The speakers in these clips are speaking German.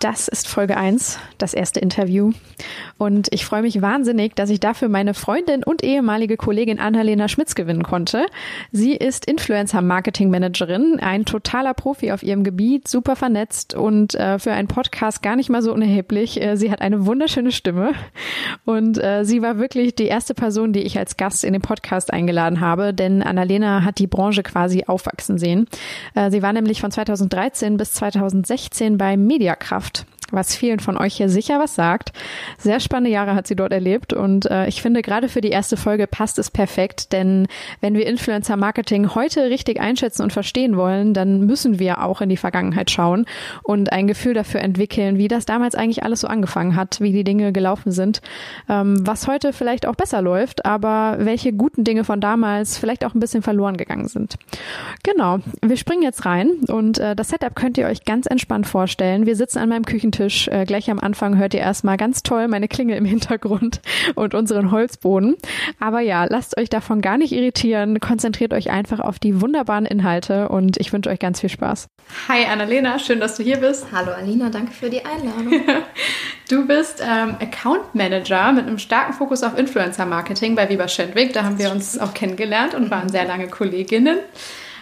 Das ist Folge 1, das erste Interview. Und ich freue mich wahnsinnig, dass ich dafür meine Freundin und ehemalige Kollegin Annalena Schmitz gewinnen konnte. Sie ist Influencer-Marketing-Managerin, ein totaler Profi auf ihrem Gebiet, super vernetzt und äh, für einen Podcast gar nicht mal so unerheblich. Äh, sie hat eine wunderschöne Stimme und äh, sie war wirklich die erste Person, die ich als Gast in den Podcast eingeladen habe, denn Annalena hat die Branche quasi aufwachsen sehen. Äh, sie war nämlich von 2013 bis 2016 bei Mediakraft geschafft was vielen von euch hier sicher was sagt. Sehr spannende Jahre hat sie dort erlebt und äh, ich finde, gerade für die erste Folge passt es perfekt, denn wenn wir Influencer-Marketing heute richtig einschätzen und verstehen wollen, dann müssen wir auch in die Vergangenheit schauen und ein Gefühl dafür entwickeln, wie das damals eigentlich alles so angefangen hat, wie die Dinge gelaufen sind, ähm, was heute vielleicht auch besser läuft, aber welche guten Dinge von damals vielleicht auch ein bisschen verloren gegangen sind. Genau, wir springen jetzt rein und äh, das Setup könnt ihr euch ganz entspannt vorstellen. Wir sitzen an meinem Küchentisch Küchentisch. Äh, gleich am Anfang hört ihr erstmal ganz toll meine Klingel im Hintergrund und unseren Holzboden. Aber ja, lasst euch davon gar nicht irritieren. Konzentriert euch einfach auf die wunderbaren Inhalte und ich wünsche euch ganz viel Spaß. Hi Annalena, schön, dass du hier bist. Hallo Alina, danke für die Einladung. du bist ähm, Account Manager mit einem starken Fokus auf Influencer Marketing bei Weber Schendwick. Da haben wir uns auch kennengelernt und waren sehr lange Kolleginnen.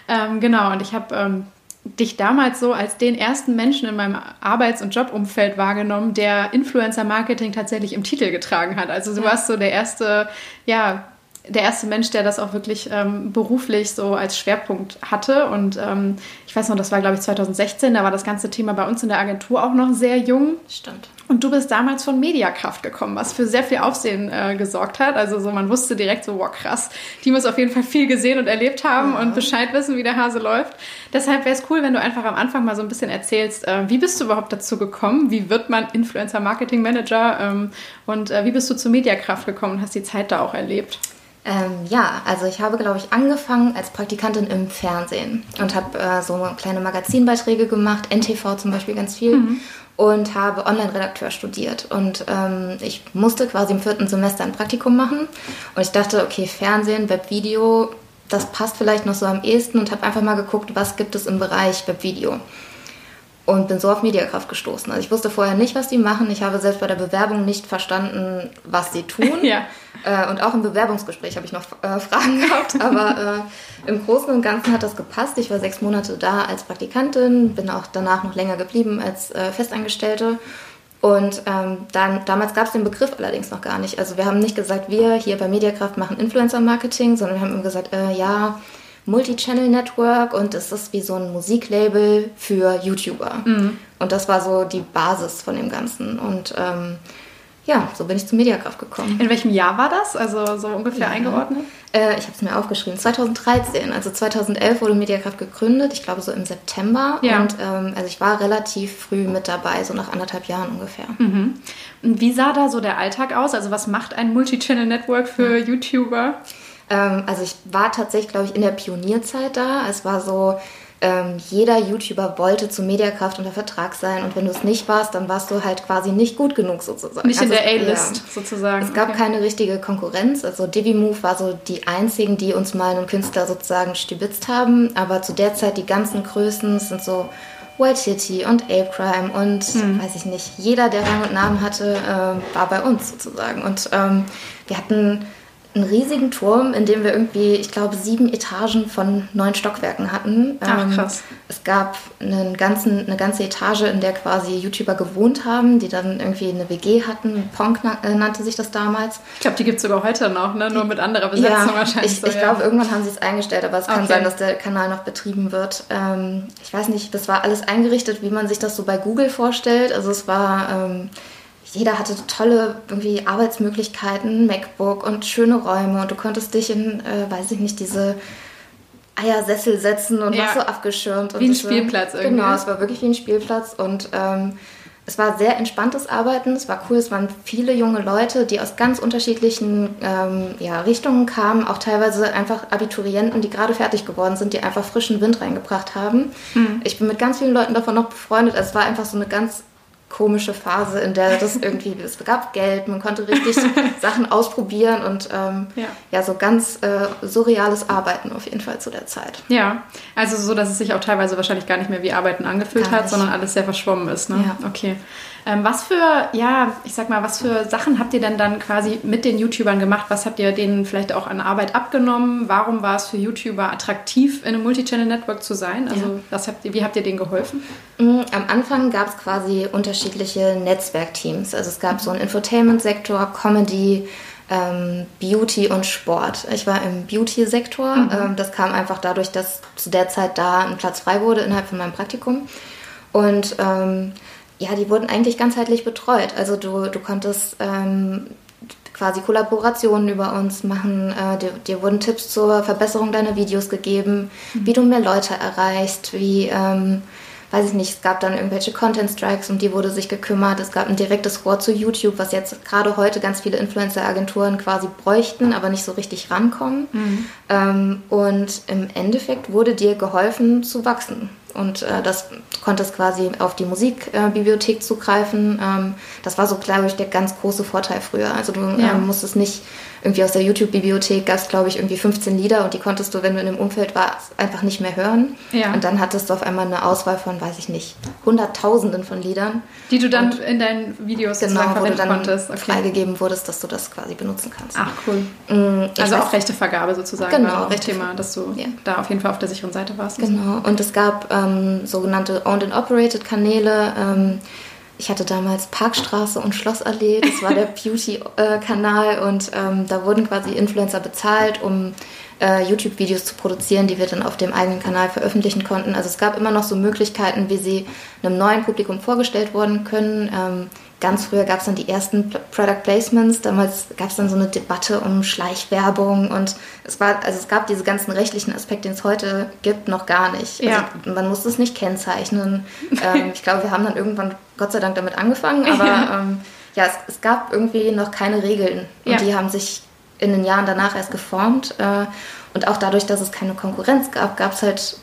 Ähm, genau, und ich habe ähm, dich damals so als den ersten Menschen in meinem Arbeits- und Jobumfeld wahrgenommen, der Influencer-Marketing tatsächlich im Titel getragen hat. Also du ja. warst so der erste, ja, der erste Mensch, der das auch wirklich ähm, beruflich so als Schwerpunkt hatte. Und ähm, ich weiß noch, das war, glaube ich, 2016, da war das ganze Thema bei uns in der Agentur auch noch sehr jung. Stimmt. Und du bist damals von Mediakraft gekommen, was für sehr viel Aufsehen äh, gesorgt hat. Also so, man wusste direkt so, wow, krass, die muss auf jeden Fall viel gesehen und erlebt haben ja. und Bescheid wissen, wie der Hase läuft. Deshalb wäre es cool, wenn du einfach am Anfang mal so ein bisschen erzählst, äh, wie bist du überhaupt dazu gekommen? Wie wird man Influencer Marketing Manager? Ähm, und äh, wie bist du zu Mediakraft gekommen und hast die Zeit da auch erlebt? Ähm, ja, also ich habe, glaube ich, angefangen als Praktikantin im Fernsehen und habe äh, so kleine Magazinbeiträge gemacht, NTV zum Beispiel ganz viel. Mhm und habe Online-Redakteur studiert. Und ähm, ich musste quasi im vierten Semester ein Praktikum machen. Und ich dachte, okay, Fernsehen, Webvideo, das passt vielleicht noch so am ehesten und habe einfach mal geguckt, was gibt es im Bereich Webvideo und bin so auf Mediakraft gestoßen. Also ich wusste vorher nicht, was die machen. Ich habe selbst bei der Bewerbung nicht verstanden, was sie tun. ja. Äh, und auch im Bewerbungsgespräch habe ich noch äh, Fragen gehabt. Aber äh, im Großen und Ganzen hat das gepasst. Ich war sechs Monate da als Praktikantin, bin auch danach noch länger geblieben als äh, Festangestellte. Und ähm, dann, damals gab es den Begriff allerdings noch gar nicht. Also wir haben nicht gesagt, wir hier bei Mediakraft machen Influencer-Marketing, sondern wir haben immer gesagt, äh, ja, Multi-Channel Network und es ist wie so ein Musiklabel für YouTuber. Mhm. Und das war so die Basis von dem Ganzen. Und ähm, ja, so bin ich zu Mediakraft gekommen. In welchem Jahr war das? Also so ungefähr ja. eingeordnet? Äh, ich habe es mir aufgeschrieben. 2013. Also 2011 wurde Mediakraft gegründet. Ich glaube so im September. Ja. Und ähm, also ich war relativ früh mit dabei, so nach anderthalb Jahren ungefähr. Mhm. Und wie sah da so der Alltag aus? Also was macht ein Multi-Channel Network für ja. YouTuber? Ähm, also ich war tatsächlich, glaube ich, in der Pionierzeit da. Es war so, ähm, jeder YouTuber wollte zu Mediakraft unter Vertrag sein und wenn du es nicht warst, dann warst du halt quasi nicht gut genug sozusagen. Nicht also, in der A-List ja. sozusagen. Es gab okay. keine richtige Konkurrenz. Also Divimove war so die einzigen, die uns mal einen Künstler sozusagen stibitzt haben. Aber zu der Zeit die ganzen Größen sind so White City und Ape Crime und hm. weiß ich nicht, jeder, der Rang und Namen hatte, äh, war bei uns sozusagen. Und ähm, wir hatten einen riesigen Turm, in dem wir irgendwie, ich glaube, sieben Etagen von neun Stockwerken hatten. Ach, ähm, krass. Es gab einen ganzen, eine ganze Etage, in der quasi YouTuber gewohnt haben, die dann irgendwie eine WG hatten. Ponk äh, nannte sich das damals. Ich glaube, die gibt es sogar heute noch, ne? nur mit anderer Besetzung ja, wahrscheinlich. Ich, so, ich ja. glaube, irgendwann haben sie es eingestellt, aber es kann okay. sein, dass der Kanal noch betrieben wird. Ähm, ich weiß nicht, das war alles eingerichtet, wie man sich das so bei Google vorstellt. Also es war... Ähm, jeder hatte tolle irgendwie Arbeitsmöglichkeiten, MacBook und schöne Räume und du konntest dich in, äh, weiß ich nicht, diese Eiersessel setzen und ja. warst so abgeschirmt. Wie ein Spielplatz irgendwie. Genau, es war wirklich wie ein Spielplatz und ähm, es war sehr entspanntes Arbeiten, es war cool, es waren viele junge Leute, die aus ganz unterschiedlichen ähm, ja, Richtungen kamen, auch teilweise einfach Abiturienten, die gerade fertig geworden sind, die einfach frischen Wind reingebracht haben. Mhm. Ich bin mit ganz vielen Leuten davon noch befreundet, also es war einfach so eine ganz komische Phase, in der das irgendwie, es gab Geld, man konnte richtig Sachen ausprobieren und ähm, ja. ja. so ganz äh, surreales Arbeiten auf jeden Fall zu der Zeit. Ja, also so, dass es sich auch teilweise wahrscheinlich gar nicht mehr wie Arbeiten angefühlt hat, sondern alles sehr verschwommen ist. Ne? Ja. Okay. Ähm, was für, ja, ich sag mal, was für Sachen habt ihr denn dann quasi mit den YouTubern gemacht? Was habt ihr denen vielleicht auch an Arbeit abgenommen? Warum war es für YouTuber attraktiv, in einem Multichannel-Network zu sein? Also, was habt ihr, wie habt ihr denen geholfen? Mm, am Anfang gab es quasi unterschiedliche Netzwerkteams. Also es gab so einen Infotainment-Sektor, Comedy, ähm, Beauty und Sport. Ich war im Beauty-Sektor. Mhm. Ähm, das kam einfach dadurch, dass zu der Zeit da ein Platz frei wurde innerhalb von meinem Praktikum. Und ähm, ja, die wurden eigentlich ganzheitlich betreut. Also du, du konntest ähm, quasi Kollaborationen über uns machen. Äh, dir, dir, wurden Tipps zur Verbesserung deiner Videos gegeben, mhm. wie du mehr Leute erreichst, wie, ähm, weiß ich nicht, es gab dann irgendwelche Content Strikes, um die wurde sich gekümmert. Es gab ein direktes Rohr zu YouTube, was jetzt gerade heute ganz viele Influencer-Agenturen quasi bräuchten, aber nicht so richtig rankommen. Mhm. Ähm, und im Endeffekt wurde dir geholfen zu wachsen und äh, das konntest quasi auf die Musikbibliothek äh, zugreifen. Ähm, das war so, glaube ich, der ganz große Vorteil früher. Also du ja. ähm, musstest nicht irgendwie aus der YouTube-Bibliothek gab es, glaube ich, irgendwie 15 Lieder und die konntest du, wenn du in dem Umfeld warst, einfach nicht mehr hören. Ja. Und dann hattest du auf einmal eine Auswahl von, weiß ich nicht, Hunderttausenden von Liedern. Die du dann und in deinen Videos genau, wo du dann konntest. Okay. freigegeben wurdest, dass du das quasi benutzen kannst. Ach, cool. Mhm, also weiß, auch Rechtevergabe sozusagen genau, war auch Rechte, Thema, dass du ja. da auf jeden Fall auf der sicheren Seite warst. Genau. Und es gab ähm, sogenannte Owned and Operated Kanäle, ähm, ich hatte damals Parkstraße und Schlossallee, das war der Beauty-Kanal und ähm, da wurden quasi Influencer bezahlt, um äh, YouTube-Videos zu produzieren, die wir dann auf dem eigenen Kanal veröffentlichen konnten. Also es gab immer noch so Möglichkeiten, wie sie einem neuen Publikum vorgestellt worden können. Ähm, ganz früher gab es dann die ersten Product Placements. Damals gab es dann so eine Debatte um Schleichwerbung und es war, also es gab diese ganzen rechtlichen Aspekte, die es heute gibt, noch gar nicht. Also ja. man musste es nicht kennzeichnen. ähm, ich glaube, wir haben dann irgendwann Gott sei Dank damit angefangen, aber ja, ähm, ja es, es, gab irgendwie noch keine Regeln und ja. die haben sich in den Jahren danach erst geformt. Äh, und auch dadurch, dass es keine Konkurrenz gab, gab es halt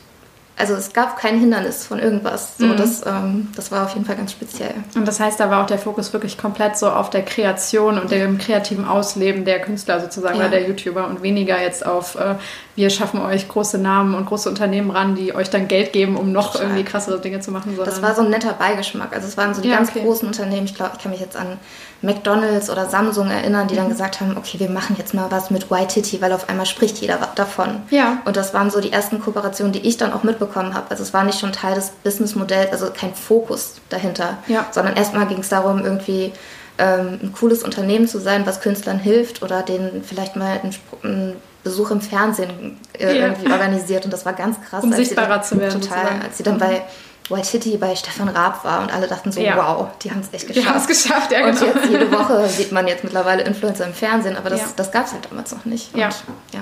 also es gab kein Hindernis von irgendwas. So, mhm. das, ähm, das war auf jeden Fall ganz speziell. Und das heißt, da war auch der Fokus wirklich komplett so auf der Kreation und dem kreativen Ausleben der Künstler sozusagen ja. oder der YouTuber und weniger jetzt auf, äh, wir schaffen euch große Namen und große Unternehmen ran, die euch dann Geld geben, um noch Total. irgendwie krassere Dinge zu machen. Das war so ein netter Beigeschmack. Also es waren so die ja, ganz okay. großen Unternehmen. Ich glaube, ich kann mich jetzt an McDonalds oder Samsung erinnern, die dann mhm. gesagt haben, okay, wir machen jetzt mal was mit Waititi, weil auf einmal spricht jeder davon. Ja. Und das waren so die ersten Kooperationen, die ich dann auch mitbekommen habe. Also es war nicht schon Teil des Businessmodells, also kein Fokus dahinter, ja. sondern erstmal ging es darum, irgendwie ähm, ein cooles Unternehmen zu sein, was Künstlern hilft oder denen vielleicht mal einen Besuch im Fernsehen äh, ja. irgendwie organisiert. Und das war ganz krass. Um sichtbarer dann, zu werden. Total, sozusagen. als sie dann mhm. bei White City bei Stefan Raab war und alle dachten so, ja. wow, die haben es echt geschafft. Die haben es geschafft, ja genau. Und jetzt jede Woche sieht man jetzt mittlerweile Influencer im Fernsehen, aber das, ja. das gab es halt damals noch nicht. Und, ja. ja.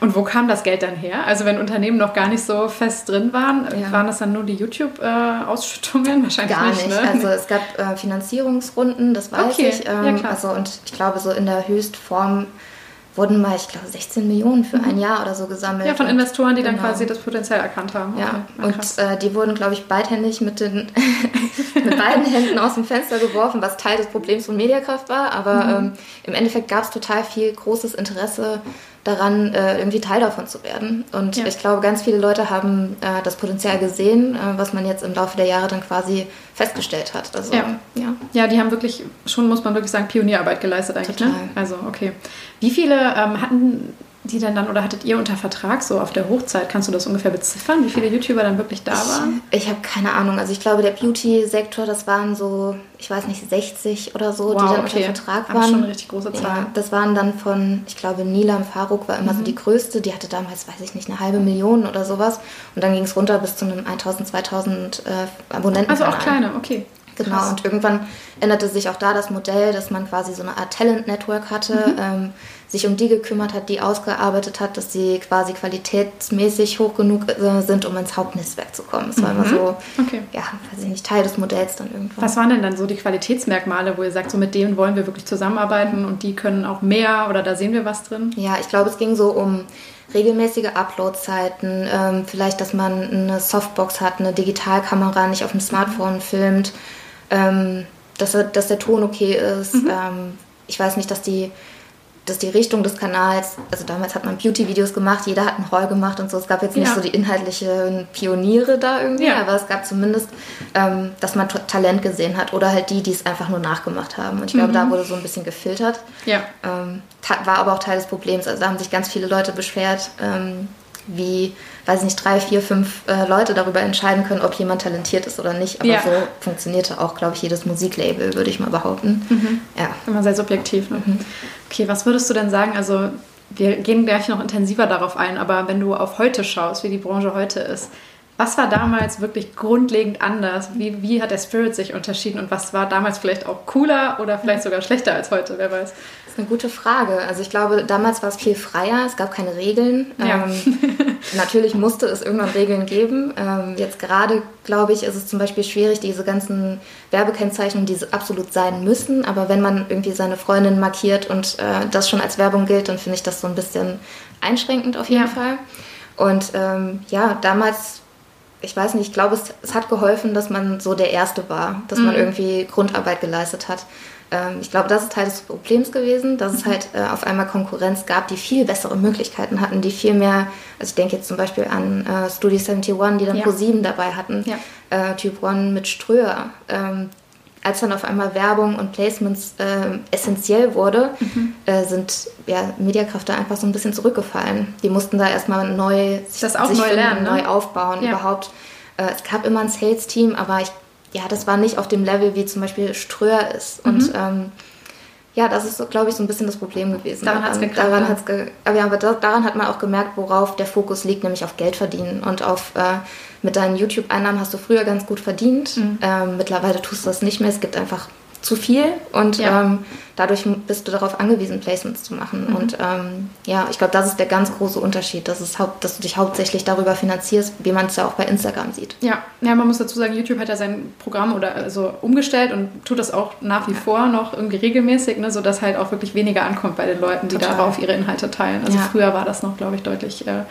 Und wo kam das Geld dann her? Also wenn Unternehmen noch gar nicht so fest drin waren, ja. waren das dann nur die YouTube-Ausschüttungen? Wahrscheinlich gar nicht. nicht ne? Also es gab äh, Finanzierungsrunden, das weiß okay. ich. Ähm, ja, klar. Also und ich glaube so in der Höchstform wurden mal, ich glaube, 16 Millionen für mhm. ein Jahr oder so gesammelt. Ja, von Investoren, die genau. dann quasi das Potenzial erkannt haben. Ja, okay. und äh, die wurden, glaube ich, beidhändig mit, den mit beiden Händen aus dem Fenster geworfen, was Teil des Problems von Mediakraft war. Aber mhm. ähm, im Endeffekt gab es total viel großes Interesse daran, äh, irgendwie Teil davon zu werden. Und ja. ich glaube, ganz viele Leute haben äh, das Potenzial gesehen, äh, was man jetzt im Laufe der Jahre dann quasi festgestellt hat. Also, ja. ja. Ja. die haben wirklich, schon muss man wirklich sagen, Pionierarbeit geleistet eigentlich. Ne? Total. Ne? Also, okay. Wie viele ähm, hatten die denn dann oder hattet ihr unter Vertrag so auf der Hochzeit? Kannst du das ungefähr beziffern, wie viele YouTuber dann wirklich da waren? Ich, ich habe keine Ahnung. Also ich glaube, der Beauty-Sektor, das waren so, ich weiß nicht, 60 oder so, wow, die dann okay. unter Vertrag waren. Aber schon eine richtig große Zahl. Ja, das waren dann von, ich glaube, Nilam Faruk war immer mhm. so die größte. Die hatte damals, weiß ich nicht, eine halbe Million oder sowas. Und dann ging es runter bis zu einem 1000, 2000 äh, Abonnenten. Also auch kleine, okay. Genau, Krass. und irgendwann änderte sich auch da das Modell, dass man quasi so eine Art Talent-Network hatte. Mhm. Ähm, sich um die gekümmert hat, die ausgearbeitet hat, dass sie quasi qualitätsmäßig hoch genug äh, sind, um ins Hauptnetzwerk zu kommen. Das war mhm. immer so, okay. ja, weiß ich nicht, Teil des Modells dann irgendwann. Was waren denn dann so die Qualitätsmerkmale, wo ihr sagt, so mit denen wollen wir wirklich zusammenarbeiten und die können auch mehr oder da sehen wir was drin? Ja, ich glaube, es ging so um regelmäßige Uploadzeiten, ähm, vielleicht, dass man eine Softbox hat, eine Digitalkamera, nicht auf dem Smartphone mhm. filmt, ähm, dass, dass der Ton okay ist. Mhm. Ähm, ich weiß nicht, dass die dass die Richtung des Kanals, also damals hat man Beauty-Videos gemacht, jeder hat einen Haul gemacht und so. Es gab jetzt nicht ja. so die inhaltlichen Pioniere da irgendwie, ja. aber es gab zumindest, ähm, dass man Talent gesehen hat oder halt die, die es einfach nur nachgemacht haben. Und ich glaube, mhm. da wurde so ein bisschen gefiltert. Ja. Ähm, war aber auch Teil des Problems. Also da haben sich ganz viele Leute beschwert, ähm, wie, weiß ich nicht, drei, vier, fünf äh, Leute darüber entscheiden können, ob jemand talentiert ist oder nicht. Aber ja. so funktionierte auch, glaube ich, jedes Musiklabel, würde ich mal behaupten. Mhm. Ja. Immer sehr subjektiv. Ne? Mhm. Okay, was würdest du denn sagen? Also, wir gehen gleich noch intensiver darauf ein, aber wenn du auf heute schaust, wie die Branche heute ist, was war damals wirklich grundlegend anders? Wie, wie hat der Spirit sich unterschieden und was war damals vielleicht auch cooler oder vielleicht sogar schlechter als heute? Wer weiß. Das ist eine gute Frage. Also ich glaube, damals war es viel freier, es gab keine Regeln. Ja. Ähm, natürlich musste es irgendwann Regeln geben. Ähm, jetzt gerade, glaube ich, ist es zum Beispiel schwierig, diese ganzen Werbekennzeichnungen, die absolut sein müssen. Aber wenn man irgendwie seine Freundin markiert und äh, das schon als Werbung gilt, dann finde ich das so ein bisschen einschränkend auf jeden ja. Fall. Und ähm, ja, damals ich weiß nicht, ich glaube, es, es, hat geholfen, dass man so der Erste war, dass mhm. man irgendwie Grundarbeit geleistet hat. Ähm, ich glaube, das ist Teil des Problems gewesen, dass mhm. es halt äh, auf einmal Konkurrenz gab, die viel bessere Möglichkeiten hatten, die viel mehr, also ich denke jetzt zum Beispiel an äh, Studio 71, die dann ja. Pro 7 dabei hatten, ja. äh, Type One mit Ströer. Ähm, als dann auf einmal Werbung und Placements äh, essentiell wurde, mhm. äh, sind ja, Mediakraft da einfach so ein bisschen zurückgefallen. Die mussten da erstmal neu sich, das auch sich neu, lernen, ne? neu aufbauen. Ja. Überhaupt. Äh, es gab immer ein Sales-Team, aber ich, ja, das war nicht auf dem Level, wie zum Beispiel Ströer ist. Mhm. Und ähm, ja, das ist, so, glaube ich, so ein bisschen das Problem gewesen. Daran hat es ge daran hat's ge aber, ja, aber da, daran hat man auch gemerkt, worauf der Fokus liegt, nämlich auf Geld verdienen. Und auf äh, mit deinen YouTube-Einnahmen hast du früher ganz gut verdient. Mhm. Ähm, mittlerweile tust du das nicht mehr. Es gibt einfach zu viel und ja. ähm, dadurch bist du darauf angewiesen, Placements zu machen. Mhm. Und ähm, ja, ich glaube, das ist der ganz große Unterschied, dass, es dass du dich hauptsächlich darüber finanzierst, wie man es ja auch bei Instagram sieht. Ja. ja, man muss dazu sagen, YouTube hat ja sein Programm oder also umgestellt und tut das auch nach wie ja. vor noch irgendwie regelmäßig, ne, sodass halt auch wirklich weniger ankommt bei den Leuten, die Total. darauf ihre Inhalte teilen. Also ja. früher war das noch, glaube ich, deutlich äh,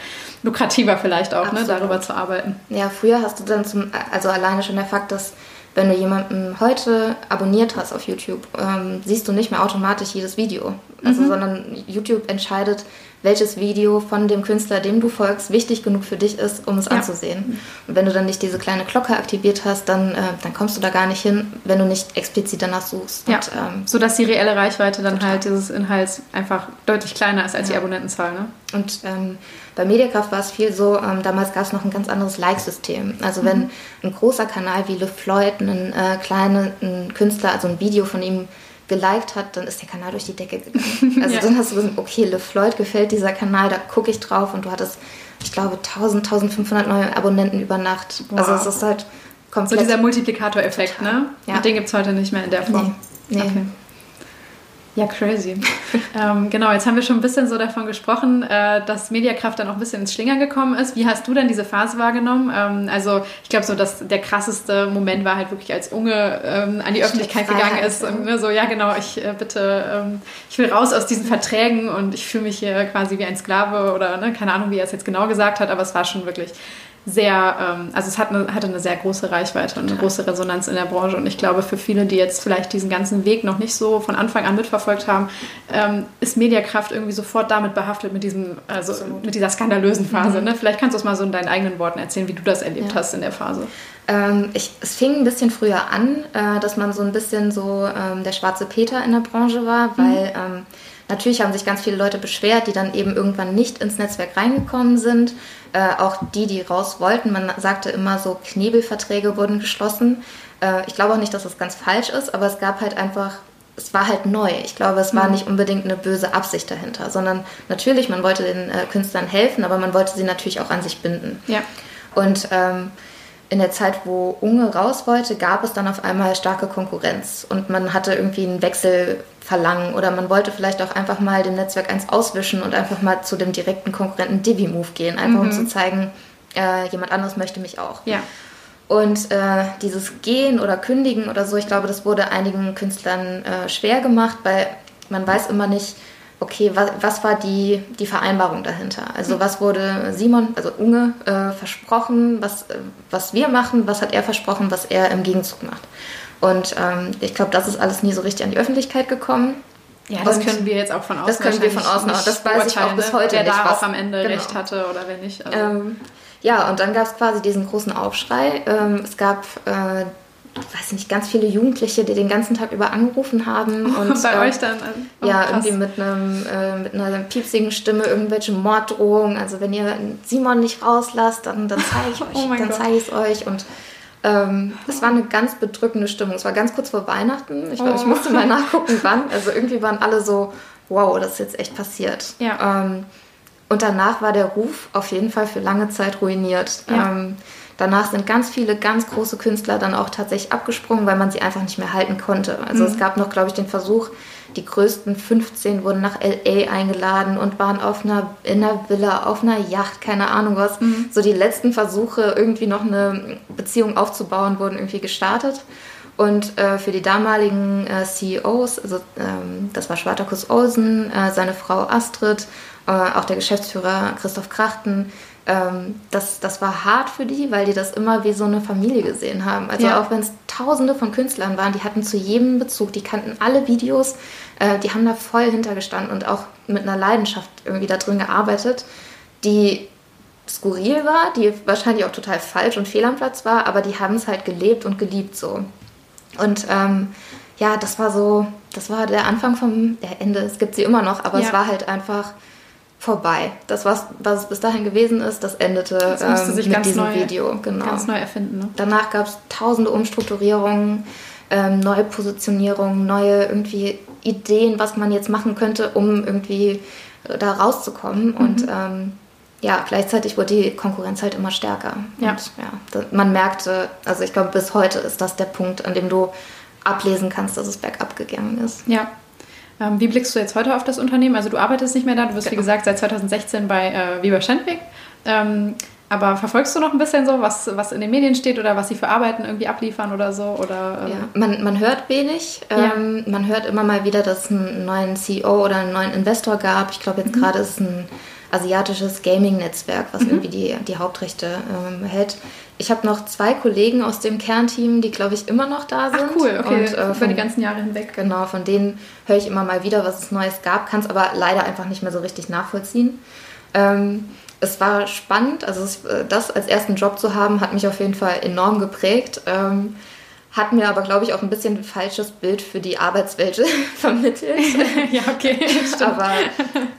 lukrativer vielleicht auch, ne, darüber zu arbeiten. Ja, früher hast du dann zum, also alleine schon der Fakt, dass wenn du jemanden heute abonniert hast auf YouTube, ähm, siehst du nicht mehr automatisch jedes Video. Also, mhm. sondern YouTube entscheidet, welches Video von dem Künstler, dem du folgst, wichtig genug für dich ist, um es ja. anzusehen. Und wenn du dann nicht diese kleine Glocke aktiviert hast, dann, äh, dann kommst du da gar nicht hin, wenn du nicht explizit danach suchst. Ja. Und, ähm, so dass die reelle Reichweite dann total. halt dieses Inhalts einfach deutlich kleiner ist als ja. die Abonnentenzahl. Ne? Und ähm, bei Mediakraft war es viel so, ähm, damals gab es noch ein ganz anderes Like-System. Also wenn mhm. ein großer Kanal wie Le Floyd einen äh, kleinen Künstler, also ein Video von ihm geliked hat, dann ist der Kanal durch die Decke gegangen. Also ja. dann hast du gesagt, okay, Le Floyd gefällt dieser Kanal, da gucke ich drauf und du hattest, ich glaube, 1000, 1500 neue Abonnenten über Nacht. Wow. Also es ist halt komplett... So dieser Multiplikatoreffekt, ne? Ja. Und den gibt es heute nicht mehr in der Form. Nee. nee. Okay. Ja, crazy. ähm, genau, jetzt haben wir schon ein bisschen so davon gesprochen, äh, dass Mediakraft dann auch ein bisschen ins Schlingern gekommen ist. Wie hast du denn diese Phase wahrgenommen? Ähm, also ich glaube so, dass der krasseste Moment war halt wirklich, als Unge ähm, an die Öffentlichkeit gegangen ist und ne, so, ja genau, ich äh, bitte, ähm, ich will raus aus diesen Verträgen und ich fühle mich hier quasi wie ein Sklave oder ne, keine Ahnung, wie er es jetzt genau gesagt hat, aber es war schon wirklich sehr, ähm, also es hat eine, hatte eine sehr große Reichweite und eine große Resonanz in der Branche. Und ich glaube, für viele, die jetzt vielleicht diesen ganzen Weg noch nicht so von Anfang an mitverfolgt haben, ähm, ist Mediakraft irgendwie sofort damit behaftet mit diesem, also mit dieser skandalösen Phase. Mhm. Ne? Vielleicht kannst du es mal so in deinen eigenen Worten erzählen, wie du das erlebt ja. hast in der Phase. Ähm, ich, es fing ein bisschen früher an, äh, dass man so ein bisschen so ähm, der schwarze Peter in der Branche war, weil mhm. Natürlich haben sich ganz viele Leute beschwert, die dann eben irgendwann nicht ins Netzwerk reingekommen sind. Äh, auch die, die raus wollten. Man sagte immer so, Knebelverträge wurden geschlossen. Äh, ich glaube auch nicht, dass das ganz falsch ist, aber es gab halt einfach, es war halt neu. Ich glaube, es war mhm. nicht unbedingt eine böse Absicht dahinter, sondern natürlich, man wollte den äh, Künstlern helfen, aber man wollte sie natürlich auch an sich binden. Ja. Und ähm, in der Zeit, wo Unge raus wollte, gab es dann auf einmal starke Konkurrenz und man hatte irgendwie einen Wechsel verlangen oder man wollte vielleicht auch einfach mal dem Netzwerk eins auswischen und einfach mal zu dem direkten Konkurrenten Divi-Move gehen, einfach mhm. um zu zeigen, äh, jemand anderes möchte mich auch. Ja. Und äh, dieses Gehen oder Kündigen oder so, ich glaube, das wurde einigen Künstlern äh, schwer gemacht, weil man weiß immer nicht, okay, was, was war die, die Vereinbarung dahinter? Also was wurde Simon, also Unge, äh, versprochen, was, äh, was wir machen, was hat er versprochen, was er im Gegenzug macht? Und ähm, ich glaube, das ist alles nie so richtig an die Öffentlichkeit gekommen. Ja, das und können wir jetzt auch von außen Das können wir von außen auch. Das weiß ich auch bis heute wer nicht. Wer da was, auch am Ende genau. recht hatte oder wer nicht. Also. Ähm, ja, und dann gab es quasi diesen großen Aufschrei. Ähm, es gab äh, weiß nicht, ganz viele Jugendliche, die den ganzen Tag über angerufen haben. Oh, und, bei äh, euch dann? Oh, ja, krass. irgendwie mit, einem, äh, mit einer piepsigen Stimme irgendwelche Morddrohungen. Also wenn ihr Simon nicht rauslasst, dann, dann zeige ich oh euch, dann zeige ich es euch. Und ähm, es war eine ganz bedrückende Stimmung. Es war ganz kurz vor Weihnachten. Ich, oh. ich musste mal nachgucken, wann. Also irgendwie waren alle so, wow, das ist jetzt echt passiert. Ja. Ähm, und danach war der Ruf auf jeden Fall für lange Zeit ruiniert. Ja. Ähm, Danach sind ganz viele ganz große Künstler dann auch tatsächlich abgesprungen, weil man sie einfach nicht mehr halten konnte. Also mhm. es gab noch, glaube ich, den Versuch, die größten 15 wurden nach LA eingeladen und waren auf einer, in einer Villa, auf einer Yacht, keine Ahnung was. Mhm. So die letzten Versuche, irgendwie noch eine Beziehung aufzubauen, wurden irgendwie gestartet. Und äh, für die damaligen äh, CEOs, also ähm, das war Schwartakus Olsen, äh, seine Frau Astrid, äh, auch der Geschäftsführer Christoph Krachten, ähm, das, das war hart für die, weil die das immer wie so eine Familie gesehen haben. Also ja. auch wenn es tausende von Künstlern waren, die hatten zu jedem Bezug, die kannten alle Videos, äh, die haben da voll hintergestanden und auch mit einer Leidenschaft irgendwie da drin gearbeitet, die skurril war, die wahrscheinlich auch total falsch und fehl am Platz war, aber die haben es halt gelebt und geliebt so. Und ähm, ja, das war so, das war der Anfang vom der Ende. Es gibt sie immer noch, aber ja. es war halt einfach vorbei. Das, was, was es bis dahin gewesen ist, das endete das ähm, sich mit diesem neu, Video. Genau. Ganz neu erfinden. Ne? Danach gab es tausende Umstrukturierungen, ähm, neue Positionierungen, neue irgendwie Ideen, was man jetzt machen könnte, um irgendwie äh, da rauszukommen. Mhm. Und ähm, ja, gleichzeitig wurde die Konkurrenz halt immer stärker. Ja. Und, ja, man merkte, also ich glaube, bis heute ist das der Punkt, an dem du ablesen kannst, dass es bergab gegangen ist. Ja, ähm, wie blickst du jetzt heute auf das Unternehmen? Also du arbeitest nicht mehr da, du bist genau. wie gesagt seit 2016 bei äh, Weber Schendweg. Ähm, aber verfolgst du noch ein bisschen so, was, was in den Medien steht oder was sie für Arbeiten irgendwie abliefern oder so? Oder, ähm? ja, man, man hört wenig. Ja. Ähm, man hört immer mal wieder, dass es einen neuen CEO oder einen neuen Investor gab. Ich glaube, jetzt mhm. gerade ist es ein asiatisches Gaming-Netzwerk, was mhm. irgendwie die, die Hauptrechte ähm, hält. Ich habe noch zwei Kollegen aus dem Kernteam, die, glaube ich, immer noch da sind. Ach cool, okay, und, äh, von, die ganzen Jahre hinweg. Genau, von denen höre ich immer mal wieder, was es Neues gab, kann es aber leider einfach nicht mehr so richtig nachvollziehen. Ähm, es war spannend, also es, äh, das als ersten Job zu haben, hat mich auf jeden Fall enorm geprägt. Ähm, hat mir aber, glaube ich, auch ein bisschen ein falsches Bild für die Arbeitswelt vermittelt. ja, okay. Stimmt. Aber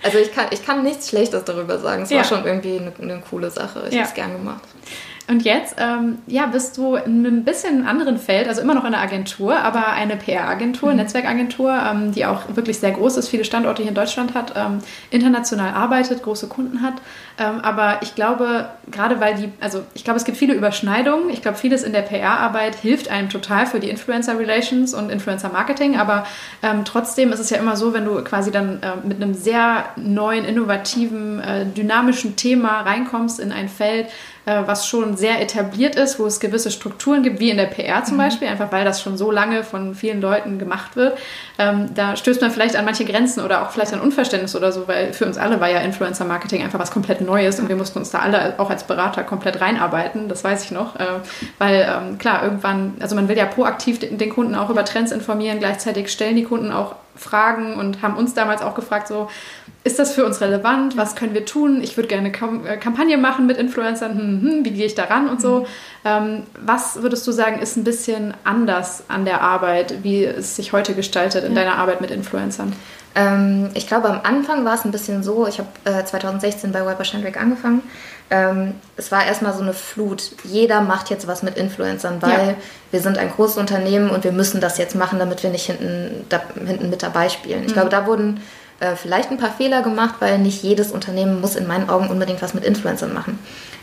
also ich kann, ich kann nichts Schlechtes darüber sagen. Es ja. war schon irgendwie eine, eine coole Sache. Ich ja. habe es gern gemacht. Und jetzt ähm, ja, bist du in einem bisschen anderen Feld, also immer noch in einer Agentur, aber eine PR-Agentur, mhm. Netzwerkagentur, ähm, die auch wirklich sehr groß ist, viele Standorte hier in Deutschland hat, ähm, international arbeitet, große Kunden hat. Ähm, aber ich glaube, gerade weil die, also ich glaube, es gibt viele Überschneidungen. Ich glaube, vieles in der PR-Arbeit hilft einem total für die Influencer-Relations und Influencer-Marketing. Aber ähm, trotzdem ist es ja immer so, wenn du quasi dann äh, mit einem sehr neuen, innovativen, äh, dynamischen Thema reinkommst in ein Feld, äh, was schon sehr etabliert ist, wo es gewisse Strukturen gibt, wie in der PR zum mhm. Beispiel, einfach weil das schon so lange von vielen Leuten gemacht wird. Ähm, da stößt man vielleicht an manche Grenzen oder auch vielleicht an Unverständnis oder so, weil für uns alle war ja Influencer-Marketing einfach was komplett Neues und wir mussten uns da alle auch als Berater komplett reinarbeiten, das weiß ich noch. Äh, weil ähm, klar, irgendwann, also man will ja proaktiv den Kunden auch über Trends informieren, gleichzeitig stellen die Kunden auch Fragen und haben uns damals auch gefragt, so, ist das für uns relevant? Was können wir tun? Ich würde gerne eine äh, Kampagne machen mit Influencern. Hm, hm, wie gehe ich daran und so. Mhm. Ähm, was würdest du sagen, ist ein bisschen anders an der Arbeit, wie es sich heute gestaltet in ja. deiner Arbeit mit Influencern? Ähm, ich glaube, am Anfang war es ein bisschen so, ich habe äh, 2016 bei Weber Shandwick angefangen. Ähm, es war erstmal so eine Flut. Jeder macht jetzt was mit Influencern, weil ja. wir sind ein großes Unternehmen und wir müssen das jetzt machen, damit wir nicht hinten, da, hinten mit dabei spielen. Ich mhm. glaube, da wurden äh, vielleicht ein paar Fehler gemacht, weil nicht jedes Unternehmen muss in meinen Augen unbedingt was mit Influencern machen.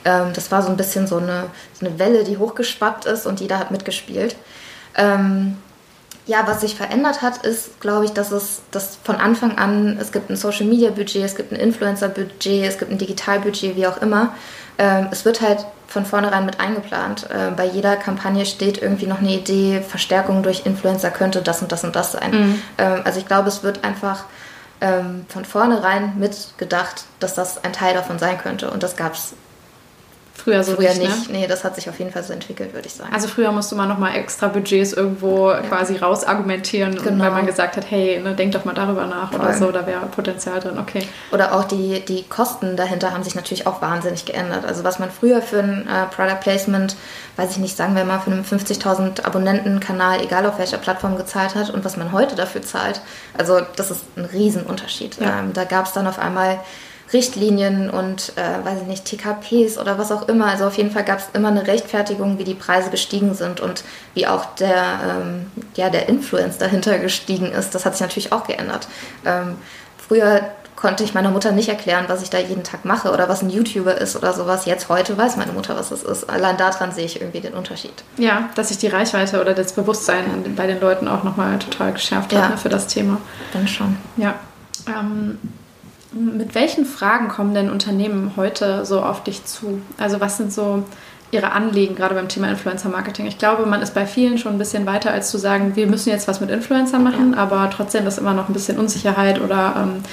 Ähm, das war so ein bisschen so eine, so eine Welle, die hochgeschwappt ist und jeder hat mitgespielt. Ähm, ja, was sich verändert hat, ist, glaube ich, dass es dass von Anfang an, es gibt ein Social Media Budget, es gibt ein Influencer Budget, es gibt ein Digital Budget, wie auch immer. Ähm, es wird halt von vornherein mit eingeplant. Äh, bei jeder Kampagne steht irgendwie noch eine Idee, Verstärkung durch Influencer könnte das und das und das sein. Mhm. Ähm, also ich glaube, es wird einfach ähm, von vornherein mitgedacht, dass das ein Teil davon sein könnte. Und das gab es Früher so früher nicht. nicht. Ne? Nee, das hat sich auf jeden Fall so entwickelt, würde ich sagen. Also früher musste man nochmal extra Budgets irgendwo ja. quasi rausargumentieren, genau. weil man gesagt hat, hey, ne, denk doch mal darüber nach Voll. oder so, da wäre Potenzial drin, okay. Oder auch die, die Kosten dahinter haben sich natürlich auch wahnsinnig geändert. Also was man früher für ein äh, Product Placement, weiß ich nicht, sagen wir mal, für einen 50.000 Abonnenten-Kanal, egal auf welcher Plattform gezahlt hat und was man heute dafür zahlt, also das ist ein Riesenunterschied. Ja. Ähm, da gab es dann auf einmal Richtlinien und, äh, weiß ich nicht, TKPs oder was auch immer. Also auf jeden Fall gab es immer eine Rechtfertigung, wie die Preise gestiegen sind und wie auch der, ähm, ja, der Influence dahinter gestiegen ist. Das hat sich natürlich auch geändert. Ähm, früher konnte ich meiner Mutter nicht erklären, was ich da jeden Tag mache oder was ein YouTuber ist oder sowas. Jetzt heute weiß meine Mutter, was das ist. Allein daran sehe ich irgendwie den Unterschied. Ja, dass sich die Reichweite oder das Bewusstsein ja. bei den Leuten auch nochmal total geschärft hat ne, für das Thema. Dann schon. Ja. Ähm, mit welchen Fragen kommen denn Unternehmen heute so auf dich zu? Also was sind so ihre Anliegen gerade beim Thema Influencer Marketing? Ich glaube, man ist bei vielen schon ein bisschen weiter, als zu sagen, wir müssen jetzt was mit Influencer machen, aber trotzdem ist immer noch ein bisschen Unsicherheit oder ähm,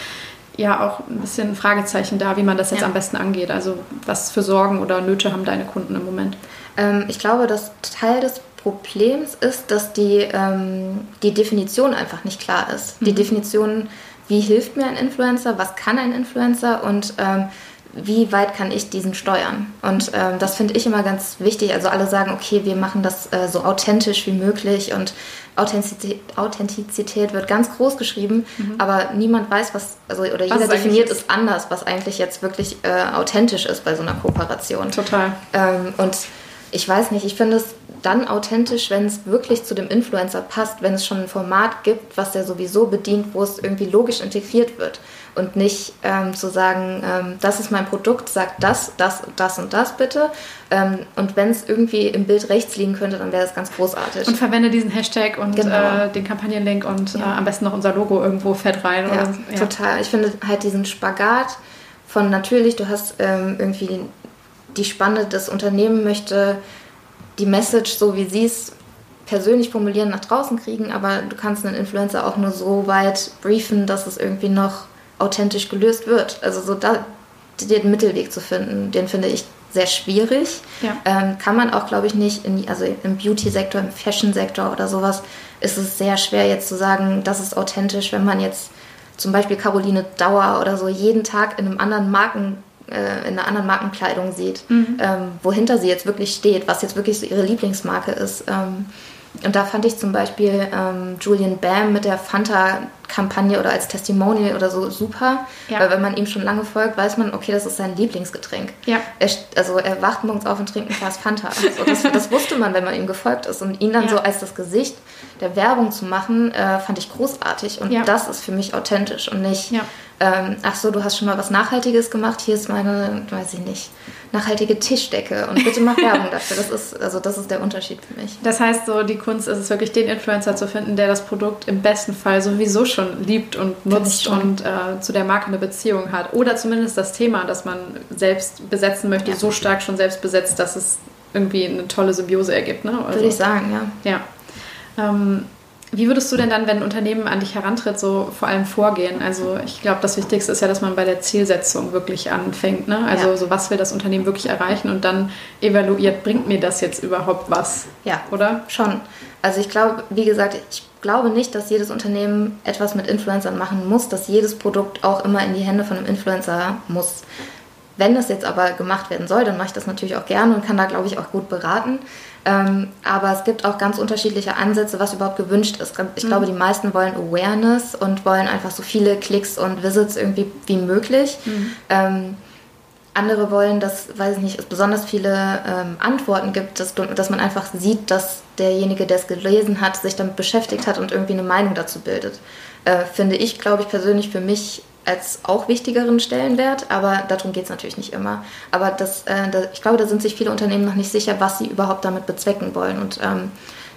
ja auch ein bisschen Fragezeichen da, wie man das jetzt ja. am besten angeht. Also was für Sorgen oder Nöte haben deine Kunden im Moment? Ähm, ich glaube, dass Teil des Problems ist, dass die, ähm, die Definition einfach nicht klar ist. Mhm. Die Definition wie hilft mir ein Influencer, was kann ein Influencer und ähm, wie weit kann ich diesen steuern? Und ähm, das finde ich immer ganz wichtig. Also alle sagen, okay, wir machen das äh, so authentisch wie möglich und Authentizität, Authentizität wird ganz groß geschrieben, mhm. aber niemand weiß, was, also oder was jeder definiert es anders, was eigentlich jetzt wirklich äh, authentisch ist bei so einer Kooperation. Total. Ähm, und ich weiß nicht, ich finde es dann authentisch, wenn es wirklich zu dem Influencer passt, wenn es schon ein Format gibt, was der sowieso bedient, wo es irgendwie logisch integriert wird und nicht ähm, zu sagen, ähm, das ist mein Produkt, sagt das, das, das und das bitte. Ähm, und wenn es irgendwie im Bild rechts liegen könnte, dann wäre das ganz großartig. Und verwende diesen Hashtag und genau. äh, den Kampagnenlink und ja. äh, am besten noch unser Logo irgendwo fett rein. Ja, oder, ja, total. Ich finde halt diesen Spagat von natürlich, du hast ähm, irgendwie die Spanne, das Unternehmen möchte die Message, so wie sie es persönlich formulieren, nach draußen kriegen, aber du kannst einen Influencer auch nur so weit briefen, dass es irgendwie noch authentisch gelöst wird. Also so da den Mittelweg zu finden, den finde ich sehr schwierig. Ja. Ähm, kann man auch, glaube ich, nicht, in, also im Beauty-Sektor, im Fashion-Sektor oder sowas, ist es sehr schwer jetzt zu sagen, das ist authentisch, wenn man jetzt zum Beispiel Caroline Dauer oder so jeden Tag in einem anderen Marken äh, in einer anderen Markenkleidung sieht, mhm. ähm, wohinter sie jetzt wirklich steht, was jetzt wirklich so ihre Lieblingsmarke ist. Ähm, und da fand ich zum Beispiel ähm, Julian Bam mit der Fanta-Kampagne oder als Testimonial oder so super. Ja. Weil wenn man ihm schon lange folgt, weiß man, okay, das ist sein Lieblingsgetränk. Ja. Er, also er wacht morgens auf und trinkt ein Glas Fanta. Also das, das, wusste man, wenn man ihm gefolgt ist. Und ihn dann ja. so als das Gesicht der Werbung zu machen, äh, fand ich großartig. Und das ist für mich authentisch und nicht ähm, ach so, du hast schon mal was Nachhaltiges gemacht, hier ist meine, weiß ich nicht, nachhaltige Tischdecke und bitte mach Werbung dafür. Das ist, also das ist der Unterschied für mich. Das heißt so, die Kunst ist es wirklich, den Influencer zu finden, der das Produkt im besten Fall sowieso schon liebt und nutzt und äh, zu der Marke eine Beziehung hat. Oder zumindest das Thema, das man selbst besetzen möchte, ja. so stark schon selbst besetzt, dass es irgendwie eine tolle Symbiose ergibt. Ne? Also, Würde ich sagen, ja. Ja. Ähm, wie würdest du denn dann, wenn ein Unternehmen an dich herantritt, so vor allem vorgehen? Also ich glaube, das Wichtigste ist ja, dass man bei der Zielsetzung wirklich anfängt. Ne? Also ja. so was will das Unternehmen wirklich erreichen und dann evaluiert, bringt mir das jetzt überhaupt was? Ja, oder? Schon. Also ich glaube, wie gesagt, ich glaube nicht, dass jedes Unternehmen etwas mit Influencern machen muss, dass jedes Produkt auch immer in die Hände von einem Influencer muss. Wenn das jetzt aber gemacht werden soll, dann mache ich das natürlich auch gerne und kann da, glaube ich, auch gut beraten. Ähm, aber es gibt auch ganz unterschiedliche Ansätze, was überhaupt gewünscht ist. Ich mhm. glaube, die meisten wollen Awareness und wollen einfach so viele Klicks und Visits irgendwie wie möglich. Mhm. Ähm, andere wollen, dass, weiß ich nicht, es besonders viele ähm, Antworten gibt, dass, dass man einfach sieht, dass derjenige, der es gelesen hat, sich damit beschäftigt hat und irgendwie eine Meinung dazu bildet. Äh, finde ich, glaube ich, persönlich für mich als auch wichtigeren Stellenwert, aber darum geht es natürlich nicht immer. Aber das, äh, da, ich glaube, da sind sich viele Unternehmen noch nicht sicher, was sie überhaupt damit bezwecken wollen. Und ähm,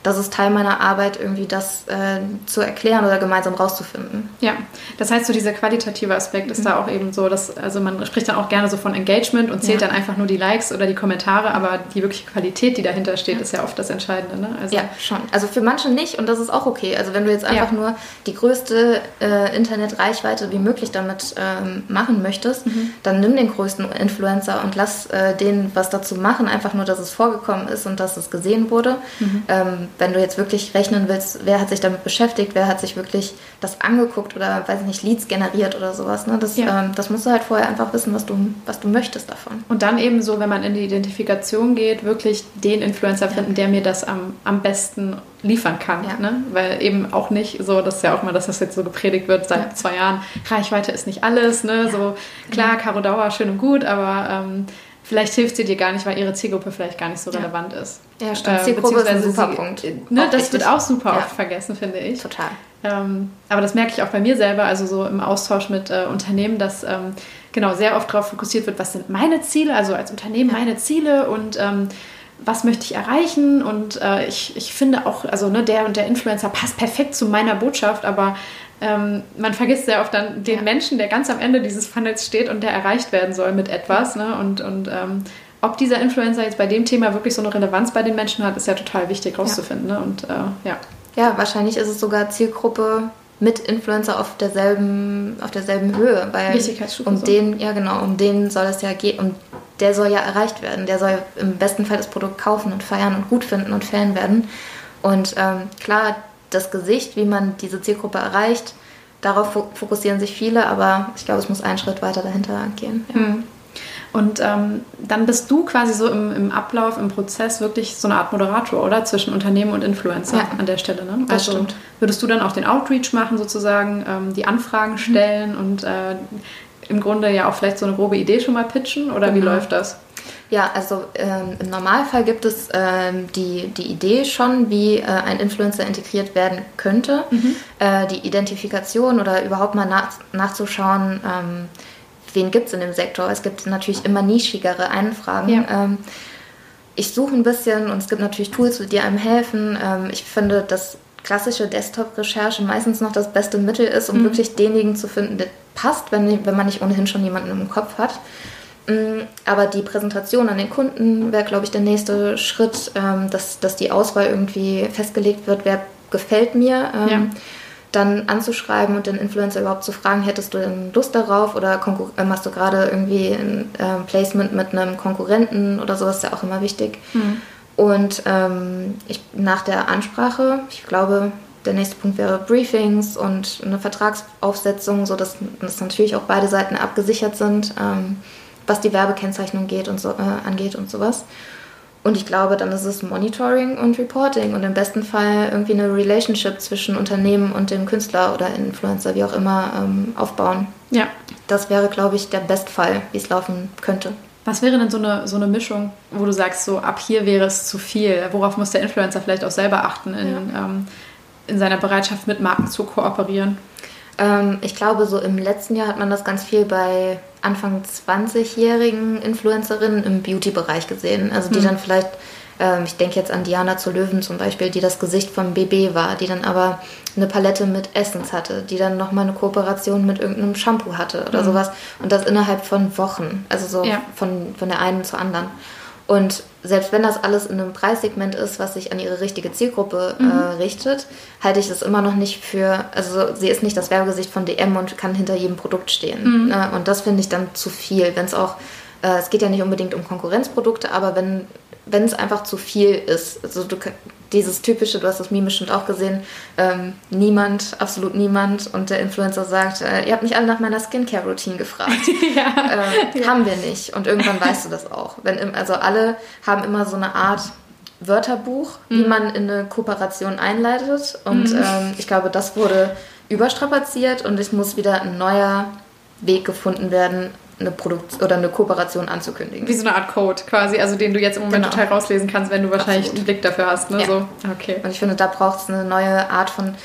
das ist Teil meiner Arbeit, irgendwie das äh, zu erklären oder gemeinsam rauszufinden. Ja, das heißt, so dieser qualitative Aspekt ist mhm. da auch eben so, dass, also man spricht dann auch gerne so von Engagement und zählt ja. dann einfach nur die Likes oder die Kommentare, aber die wirkliche Qualität, die dahinter steht, ja. ist ja oft das Entscheidende. Ne? Also, ja, schon. Also für manche nicht und das ist auch okay. Also wenn du jetzt einfach ja. nur die größte äh, Internetreichweite wie möglich damit ähm, machen möchtest, mhm. dann nimm den größten Influencer und lass äh, den was dazu machen, einfach nur, dass es vorgekommen ist und dass es gesehen wurde. Mhm. Ähm, wenn du jetzt wirklich rechnen willst, wer hat sich damit beschäftigt, wer hat sich wirklich das angeguckt oder, weiß ich nicht, Leads generiert oder sowas. Ne? Das, ja. ähm, das musst du halt vorher einfach wissen, was du, was du möchtest davon. Und dann eben so, wenn man in die Identifikation geht, wirklich den Influencer finden, ja. der mir das am, am besten liefern kann. Ja. Ne? Weil eben auch nicht so, das ist ja auch mal, dass das jetzt so gepredigt wird seit ja. zwei Jahren, Reichweite ist nicht alles. Ne? So klar, Caro Dauer, schön und gut, aber ähm, vielleicht hilft sie dir gar nicht, weil ihre Zielgruppe vielleicht gar nicht so relevant ist. Ja, stimmt. Äh, Zielgruppe ist ein super sie, Punkt. Ne, das wird auch super ja. oft vergessen, finde ich. Total. Ähm, aber das merke ich auch bei mir selber, also so im Austausch mit äh, Unternehmen, dass ähm, genau sehr oft darauf fokussiert wird, was sind meine Ziele, also als Unternehmen ja. meine Ziele und ähm, was möchte ich erreichen und äh, ich, ich finde auch, also ne, der und der Influencer passt perfekt zu meiner Botschaft, aber ähm, man vergisst sehr oft dann den ja. Menschen, der ganz am Ende dieses Funnels steht und der erreicht werden soll mit etwas. Ne? Und, und ähm, ob dieser Influencer jetzt bei dem Thema wirklich so eine Relevanz bei den Menschen hat, ist ja total wichtig rauszufinden. Ja. Ne? Und, äh, ja. ja, wahrscheinlich ist es sogar Zielgruppe mit Influencer auf derselben, auf derselben Höhe. Weil. Um so. den, ja genau, um den soll es ja gehen, um der soll ja erreicht werden. Der soll im besten Fall das Produkt kaufen und feiern und gut finden und Fan werden. Und ähm, klar, das Gesicht, wie man diese Zielgruppe erreicht, darauf fokussieren sich viele, aber ich glaube, es muss einen Schritt weiter dahinter gehen. Ja. Hm. Und ähm, dann bist du quasi so im, im, Ablauf, im Prozess wirklich so eine Art Moderator, oder? Zwischen Unternehmen und Influencer ja, an der Stelle. Ne? Also stimmt. würdest du dann auch den Outreach machen, sozusagen, ähm, die Anfragen mhm. stellen mhm. und äh, im Grunde ja auch vielleicht so eine grobe Idee schon mal pitchen? Oder genau. wie läuft das? Ja, also ähm, im Normalfall gibt es ähm, die, die Idee schon, wie äh, ein Influencer integriert werden könnte. Mhm. Äh, die Identifikation oder überhaupt mal nach, nachzuschauen, ähm, wen gibt es in dem Sektor. Es gibt natürlich immer nischigere Anfragen. Ja. Ähm, ich suche ein bisschen und es gibt natürlich Tools, die einem helfen. Ähm, ich finde, dass klassische Desktop-Recherche meistens noch das beste Mittel ist, um mhm. wirklich denjenigen zu finden, der passt, wenn, wenn man nicht ohnehin schon jemanden im Kopf hat. Mm, aber die Präsentation an den Kunden wäre, glaube ich, der nächste Schritt, ähm, dass, dass die Auswahl irgendwie festgelegt wird, wer gefällt mir. Ähm, ja. Dann anzuschreiben und den Influencer überhaupt zu fragen, hättest du denn Lust darauf oder äh, machst du gerade irgendwie ein äh, Placement mit einem Konkurrenten oder sowas, ist ja auch immer wichtig. Mhm. Und ähm, ich, nach der Ansprache, ich glaube, der nächste Punkt wäre Briefings und eine Vertragsaufsetzung, sodass dass natürlich auch beide Seiten abgesichert sind. Ähm, was die Werbekennzeichnung geht und so, äh, angeht und sowas. Und ich glaube, dann ist es Monitoring und Reporting und im besten Fall irgendwie eine Relationship zwischen Unternehmen und dem Künstler oder Influencer, wie auch immer, ähm, aufbauen. Ja. Das wäre, glaube ich, der Bestfall, wie es laufen könnte. Was wäre denn so eine, so eine Mischung, wo du sagst, so ab hier wäre es zu viel? Worauf muss der Influencer vielleicht auch selber achten in, ja. ähm, in seiner Bereitschaft, mit Marken zu kooperieren? Ähm, ich glaube, so im letzten Jahr hat man das ganz viel bei Anfang 20-jährigen Influencerinnen im Beauty-Bereich gesehen. Also die mhm. dann vielleicht Ähm, ich denke jetzt an Diana zu Löwen zum Beispiel, die das Gesicht vom BB war, die dann aber eine Palette mit Essence hatte, die dann nochmal eine Kooperation mit irgendeinem Shampoo hatte oder mhm. sowas. Und das innerhalb von Wochen. Also so ja. von, von der einen zur anderen. Und selbst wenn das alles in einem Preissegment ist, was sich an ihre richtige Zielgruppe äh, mhm. äh, richtet, halte ich das immer noch nicht für, also sie ist nicht das Werbegesicht von DM und kann hinter jedem Produkt stehen. Mhm. Äh, und das finde ich dann zu viel, wenn es auch, äh, es geht ja nicht unbedingt um Konkurrenzprodukte, aber wenn wenn es einfach zu viel ist. Also du, dieses typische, du hast das Meme bestimmt auch gesehen, ähm, niemand, absolut niemand und der Influencer sagt, äh, ihr habt mich alle nach meiner Skincare-Routine gefragt. ja. Äh, ja. Haben wir nicht und irgendwann weißt du das auch. Wenn, also alle haben immer so eine Art Wörterbuch, mhm. wie man in eine Kooperation einleitet und mhm. ähm, ich glaube, das wurde überstrapaziert und es muss wieder ein neuer Weg gefunden werden, eine Produktion oder eine Kooperation anzukündigen. Wie so eine Art Code quasi, also den du jetzt im Moment genau. total rauslesen kannst, wenn du wahrscheinlich Absolut. einen Blick dafür hast. Ne? Ja. So. Okay. Und ich finde, da braucht es eine neue Art von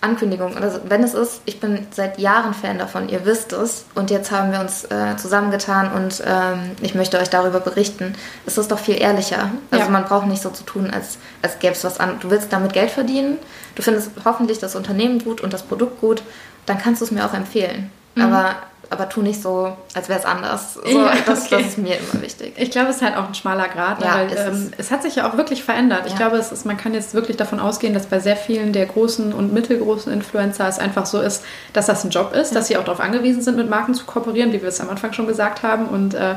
Ankündigung. Also wenn es ist, ich bin seit Jahren Fan davon, ihr wisst es. Und jetzt haben wir uns äh, zusammengetan und ähm, ich möchte euch darüber berichten. Es ist doch viel ehrlicher. Also ja. man braucht nicht so zu tun, als, als gäbe es was an. Du willst damit Geld verdienen, du findest hoffentlich das Unternehmen gut und das Produkt gut, dann kannst du es mir auch empfehlen. Mhm. Aber aber tu nicht so, als wäre es anders. So, ja, das, okay. das, ist mir immer wichtig. Ich glaube, es ist halt auch ein schmaler Grad, ja, weil ähm, es hat sich ja auch wirklich verändert. Ja. Ich glaube, es ist, man kann jetzt wirklich davon ausgehen, dass bei sehr vielen der großen und mittelgroßen Influencer es einfach so ist, dass das ein Job ist, dass sie auch darauf angewiesen sind, mit Marken zu kooperieren, wie wir es am Anfang schon gesagt haben. Und äh,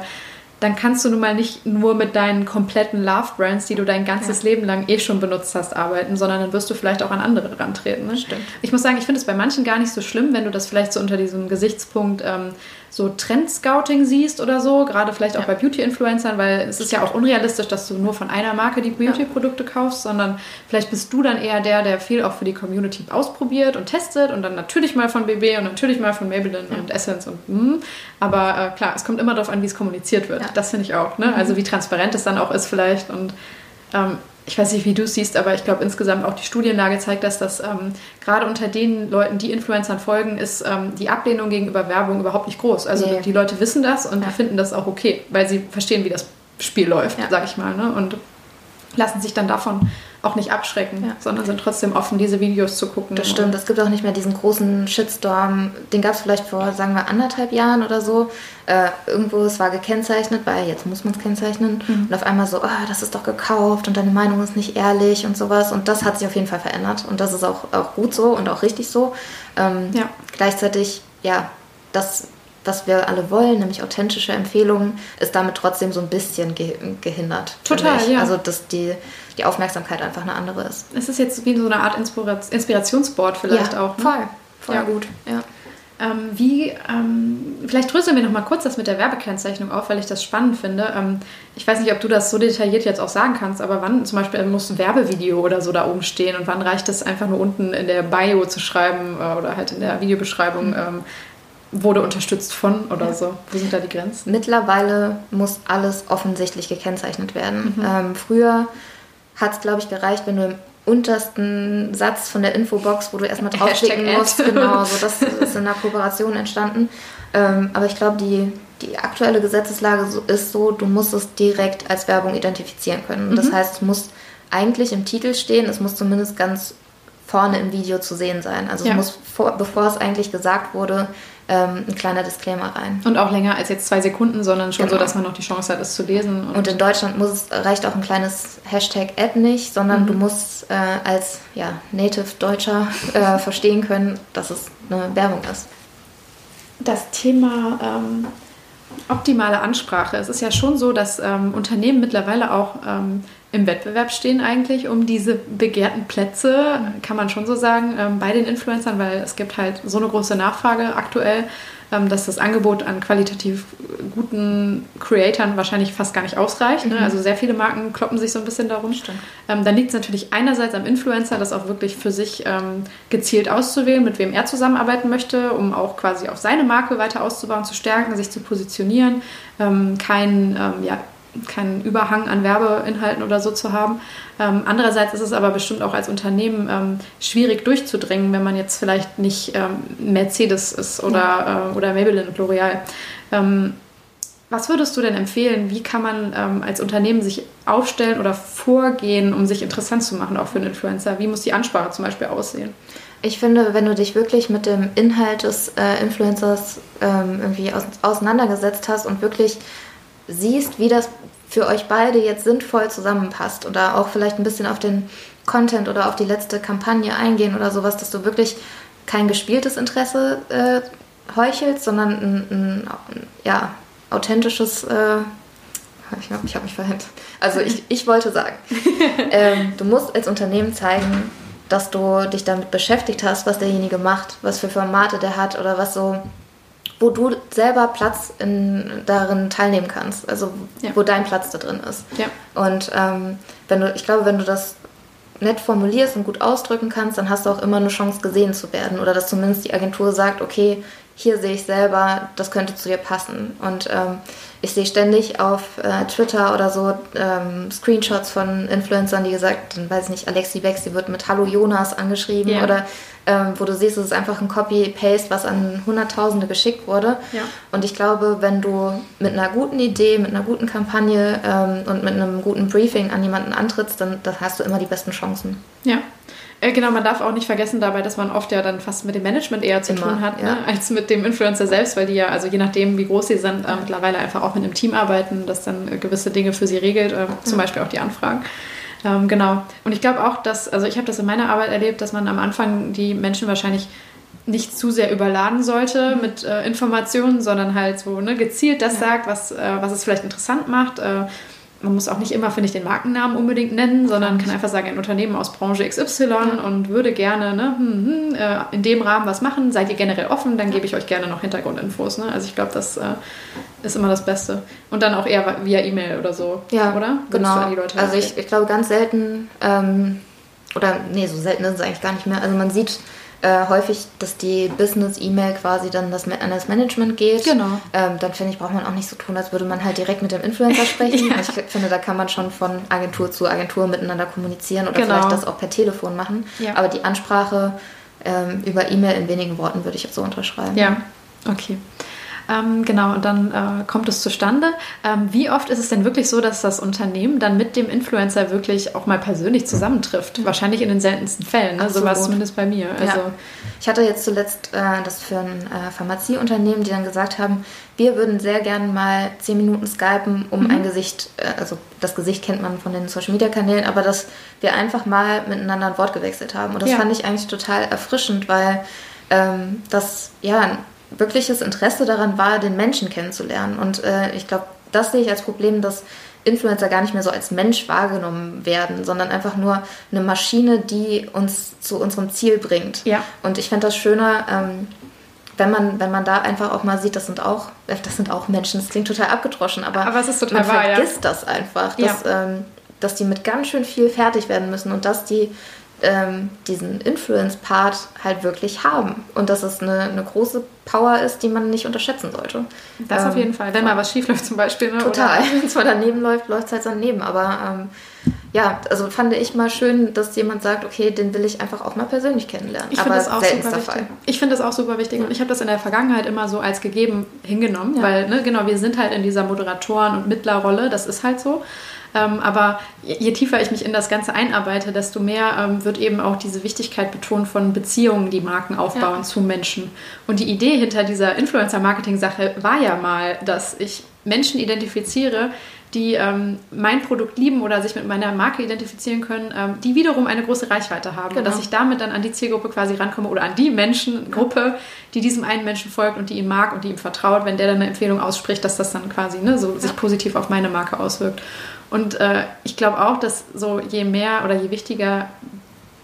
dann kannst du nun mal nicht nur mit deinen kompletten Love-Brands, die du dein ganzes ja. Leben lang eh schon benutzt hast, arbeiten, sondern dann wirst du vielleicht auch an andere rantreten. Ne? Stimmt. Ich muss sagen, ich finde es bei manchen gar nicht so schlimm, wenn du das vielleicht so unter diesem Gesichtspunkt ähm, so Trend-Scouting siehst oder so, gerade vielleicht auch ja. bei Beauty-Influencern, weil es ist ja auch unrealistisch, dass du nur von einer Marke die Beauty-Produkte kaufst, sondern vielleicht bist du dann eher der, der viel auch für die Community ausprobiert und testet und dann natürlich mal von BB und natürlich mal von Maybelline ja. und Essence und mm, aber äh, klar, es kommt immer darauf an, wie es kommuniziert wird. Das finde ich auch, ne? Mhm. Also wie transparent es dann auch ist vielleicht und ähm, ich weiß nicht, wie du es siehst, aber ich glaube insgesamt auch die Studienlage zeigt, dass das ähm, gerade unter den Leuten, die Influencern folgen, ist ähm, die Ablehnung gegenüber Werbung überhaupt nicht groß. Also nee. die Leute wissen das und ja. finden das auch okay, weil sie verstehen, wie das Spiel läuft, ja. sag ich mal. Ne? Und lassen sich dann davon auch nicht abschrecken, ja. sondern sind trotzdem offen, diese Videos zu gucken. Das stimmt, es gibt auch nicht mehr diesen großen Shitstorm, den gab es vielleicht vor, sagen wir, anderthalb Jahren oder so. Äh, irgendwo, es war gekennzeichnet, weil jetzt muss man es kennzeichnen. Mhm. Und auf einmal so, oh, das ist doch gekauft und deine Meinung ist nicht ehrlich und sowas. Und das hat sich auf jeden Fall verändert. Und das ist auch, auch gut so und auch richtig so. Ähm, ja. Gleichzeitig, ja, das was wir alle wollen, nämlich authentische Empfehlungen, ist damit trotzdem so ein bisschen ge gehindert. Total, ja. Also, dass die, die Aufmerksamkeit einfach eine andere ist. Es ist jetzt wie so eine Art Inspirationsboard vielleicht ja, auch. Ne? Voll, voll ja. gut. Ja. Ähm, wie, ähm, vielleicht dröseln wir noch mal kurz das mit der Werbekennzeichnung auf, weil ich das spannend finde. Ähm, ich weiß nicht, ob du das so detailliert jetzt auch sagen kannst, aber wann zum Beispiel muss ein Werbevideo oder so da oben stehen und wann reicht es einfach nur unten in der Bio zu schreiben äh, oder halt in der Videobeschreibung, mhm wurde unterstützt von oder ja. so? Wo sind da die Grenzen? Mittlerweile muss alles offensichtlich gekennzeichnet werden. Mhm. Ähm, früher hat es, glaube ich, gereicht, wenn du im untersten Satz von der Infobox, wo du erstmal draufklicken musst, genau, so das ist in der Kooperation entstanden. Ähm, aber ich glaube, die, die aktuelle Gesetzeslage ist so, du musst es direkt als Werbung identifizieren können. Mhm. Das heißt, es muss eigentlich im Titel stehen, es muss zumindest ganz vorne im Video zu sehen sein. Also ja. es muss, vor, bevor es eigentlich gesagt wurde, ähm, ein kleiner Disclaimer rein. Und auch länger als jetzt zwei Sekunden, sondern schon genau. so, dass man noch die Chance hat, es zu lesen. Und, und in Deutschland muss, reicht auch ein kleines Hashtag Ad nicht, sondern mhm. du musst äh, als ja, Native Deutscher äh, verstehen können, dass es eine Werbung ist. Das Thema ähm, optimale Ansprache. Es ist ja schon so, dass ähm, Unternehmen mittlerweile auch ähm, im Wettbewerb stehen eigentlich um diese begehrten Plätze, kann man schon so sagen, ähm, bei den Influencern, weil es gibt halt so eine große Nachfrage aktuell, ähm, dass das Angebot an qualitativ guten Creatoren wahrscheinlich fast gar nicht ausreicht. Ne? Mhm. Also sehr viele Marken kloppen sich so ein bisschen darum. Ähm, dann liegt es natürlich einerseits am Influencer, das auch wirklich für sich ähm, gezielt auszuwählen, mit wem er zusammenarbeiten möchte, um auch quasi auch seine Marke weiter auszubauen, zu stärken, sich zu positionieren, ähm, kein ähm, ja, keinen Überhang an Werbeinhalten oder so zu haben. Ähm, andererseits ist es aber bestimmt auch als Unternehmen ähm, schwierig durchzudringen, wenn man jetzt vielleicht nicht ähm, Mercedes ist oder, äh, oder Maybelline und L'Oreal. Ähm, was würdest du denn empfehlen? Wie kann man ähm, als Unternehmen sich aufstellen oder vorgehen, um sich interessant zu machen, auch für einen Influencer? Wie muss die Ansprache zum Beispiel aussehen? Ich finde, wenn du dich wirklich mit dem Inhalt des äh, Influencers ähm, irgendwie aus, auseinandergesetzt hast und wirklich siehst, wie das für euch beide jetzt sinnvoll zusammenpasst oder auch vielleicht ein bisschen auf den Content oder auf die letzte Kampagne eingehen oder sowas, dass du wirklich kein gespieltes Interesse äh, heuchelst, sondern ein, ein, ein ja, authentisches. Äh, ich habe hab mich verhängt. Also ich, ich wollte sagen, ähm, du musst als Unternehmen zeigen, dass du dich damit beschäftigt hast, was derjenige macht, was für Formate der hat oder was so, wo du selber Platz in, darin teilnehmen kannst, also ja. wo dein Platz da drin ist. Ja. Und ähm, wenn du, ich glaube, wenn du das nett formulierst und gut ausdrücken kannst, dann hast du auch immer eine Chance gesehen zu werden oder dass zumindest die Agentur sagt, okay, hier sehe ich selber, das könnte zu dir passen. Und ähm, ich sehe ständig auf äh, Twitter oder so ähm, Screenshots von Influencern, die gesagt, dann weiß ich nicht, Alexi Bex, wird mit Hallo Jonas angeschrieben yeah. oder ähm, wo du siehst, es ist einfach ein Copy-Paste, was an Hunderttausende geschickt wurde. Ja. Und ich glaube, wenn du mit einer guten Idee, mit einer guten Kampagne ähm, und mit einem guten Briefing an jemanden antrittst, dann, dann hast du immer die besten Chancen. Ja. Äh, genau, man darf auch nicht vergessen dabei, dass man oft ja dann fast mit dem Management eher zu Immer, tun hat, ne, ja. ne, als mit dem Influencer selbst, weil die ja, also je nachdem, wie groß sie sind, äh, mittlerweile einfach auch mit einem Team arbeiten, das dann äh, gewisse Dinge für sie regelt, äh, zum ja. Beispiel auch die Anfragen. Ähm, genau. Und ich glaube auch, dass, also ich habe das in meiner Arbeit erlebt, dass man am Anfang die Menschen wahrscheinlich nicht zu sehr überladen sollte mhm. mit äh, Informationen, sondern halt so ne, gezielt das ja. sagt, was, äh, was es vielleicht interessant macht man muss auch nicht immer, finde ich, den Markennamen unbedingt nennen, sondern kann einfach sagen, ein Unternehmen aus Branche XY ja. und würde gerne ne, hm, hm, äh, in dem Rahmen was machen. Seid ihr generell offen, dann gebe ich euch gerne noch Hintergrundinfos. Ne? Also ich glaube, das äh, ist immer das Beste. Und dann auch eher via E-Mail oder so, ja, oder? Genau. also ich, ich, glaube ganz selten, ähm, oder nee, so selten ist es eigentlich gar nicht mehr. Also man sieht äh, häufig, dass die Business-E-Mail quasi dann das, an das Management geht. Genau. Ähm, dann finde ich, braucht man auch nicht so tun, als würde man halt direkt mit dem Influencer sprechen. ja. Ich finde, da kann man schon von Agentur zu Agentur miteinander kommunizieren oder genau. vielleicht das auch per Telefon machen. Ja. Aber die Ansprache ähm, über E-Mail in wenigen Worten würde ich jetzt so unterschreiben. Ja, okay. Ähm, genau, und dann äh, kommt es zustande. Ähm, wie oft ist es denn wirklich so, dass das Unternehmen dann mit dem Influencer wirklich auch mal persönlich zusammentrifft? Mhm. Wahrscheinlich in den seltensten Fällen, ne? so war es zumindest bei mir. Also, ja. Ich hatte jetzt zuletzt äh, das für ein äh, Pharmazieunternehmen, die dann gesagt haben, wir würden sehr gerne mal zehn Minuten skypen, um mhm. ein Gesicht, äh, also das Gesicht kennt man von den Social Media Kanälen, aber dass wir einfach mal miteinander ein Wort gewechselt haben. Und das ja. fand ich eigentlich total erfrischend, weil ähm, das ja wirkliches Interesse daran war, den Menschen kennenzulernen. Und äh, ich glaube, das sehe ich als Problem, dass Influencer gar nicht mehr so als Mensch wahrgenommen werden, sondern einfach nur eine Maschine, die uns zu unserem Ziel bringt. Ja. Und ich fände das schöner, ähm, wenn man, wenn man da einfach auch mal sieht, das sind auch, äh, das sind auch Menschen. Das klingt total abgedroschen, aber, aber es ist total man wahr, vergisst ja. das einfach, dass, ja. ähm, dass die mit ganz schön viel fertig werden müssen und dass die ähm, diesen Influence-Part halt wirklich haben. Und dass es eine, eine, große Power ist, die man nicht unterschätzen sollte. Das ähm, auf jeden Fall. Wenn mal was schief läuft zum Beispiel. Ne? Total. Wenn es mal daneben läuft, läuft es halt daneben. Aber ähm, ja, also fand ich mal schön, dass jemand sagt, okay, den will ich einfach auch mal persönlich kennenlernen. Ich finde das auch super wichtig. Fall. Ich finde das auch super wichtig. Und ich habe das in der Vergangenheit immer so als gegeben hingenommen, ja. weil, ne, genau, wir sind halt in dieser Moderatoren- und Mittlerrolle. Das ist halt so. Ähm, aber je tiefer ich mich in das Ganze einarbeite, desto mehr ähm, wird eben auch diese Wichtigkeit betont von Beziehungen, die Marken aufbauen ja. zu Menschen. Und die Idee hinter dieser Influencer-Marketing-Sache war ja mal, dass ich Menschen identifiziere, die ähm, mein Produkt lieben oder sich mit meiner Marke identifizieren können, ähm, die wiederum eine große Reichweite haben. Genau. Und dass ich damit dann an die Zielgruppe quasi rankomme oder an die Menschengruppe, die diesem einen Menschen folgt und die ihm mag und die ihm vertraut, wenn der dann eine Empfehlung ausspricht, dass das dann quasi ne, so ja. sich positiv auf meine Marke auswirkt. Und äh, ich glaube auch, dass so je mehr oder je wichtiger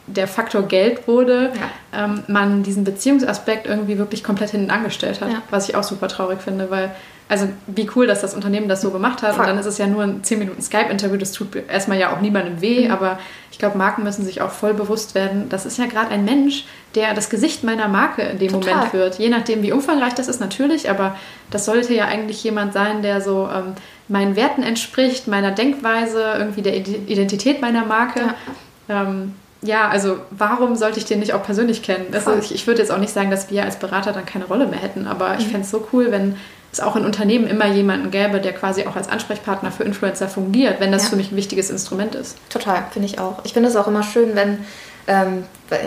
der Faktor Geld wurde, ja. ähm, man diesen Beziehungsaspekt irgendwie wirklich komplett hinten angestellt hat, ja. was ich auch super traurig finde, weil also wie cool, dass das Unternehmen das so gemacht hat. Voll. Und dann ist es ja nur ein 10 Minuten Skype-Interview, das tut erstmal ja auch niemandem weh, mhm. aber ich glaube, Marken müssen sich auch voll bewusst werden, das ist ja gerade ein Mensch, der das Gesicht meiner Marke in dem Total. Moment wird. Je nachdem, wie umfangreich das ist, natürlich, aber das sollte ja eigentlich jemand sein, der so ähm, meinen Werten entspricht, meiner Denkweise, irgendwie der Identität meiner Marke. Ja. Ähm, ja, also warum sollte ich den nicht auch persönlich kennen? Also ich, ich würde jetzt auch nicht sagen, dass wir als Berater dann keine Rolle mehr hätten, aber ich mhm. fände es so cool, wenn es auch in Unternehmen immer jemanden gäbe, der quasi auch als Ansprechpartner für Influencer fungiert, wenn das ja. für mich ein wichtiges Instrument ist. Total, finde ich auch. Ich finde es auch immer schön, wenn ähm,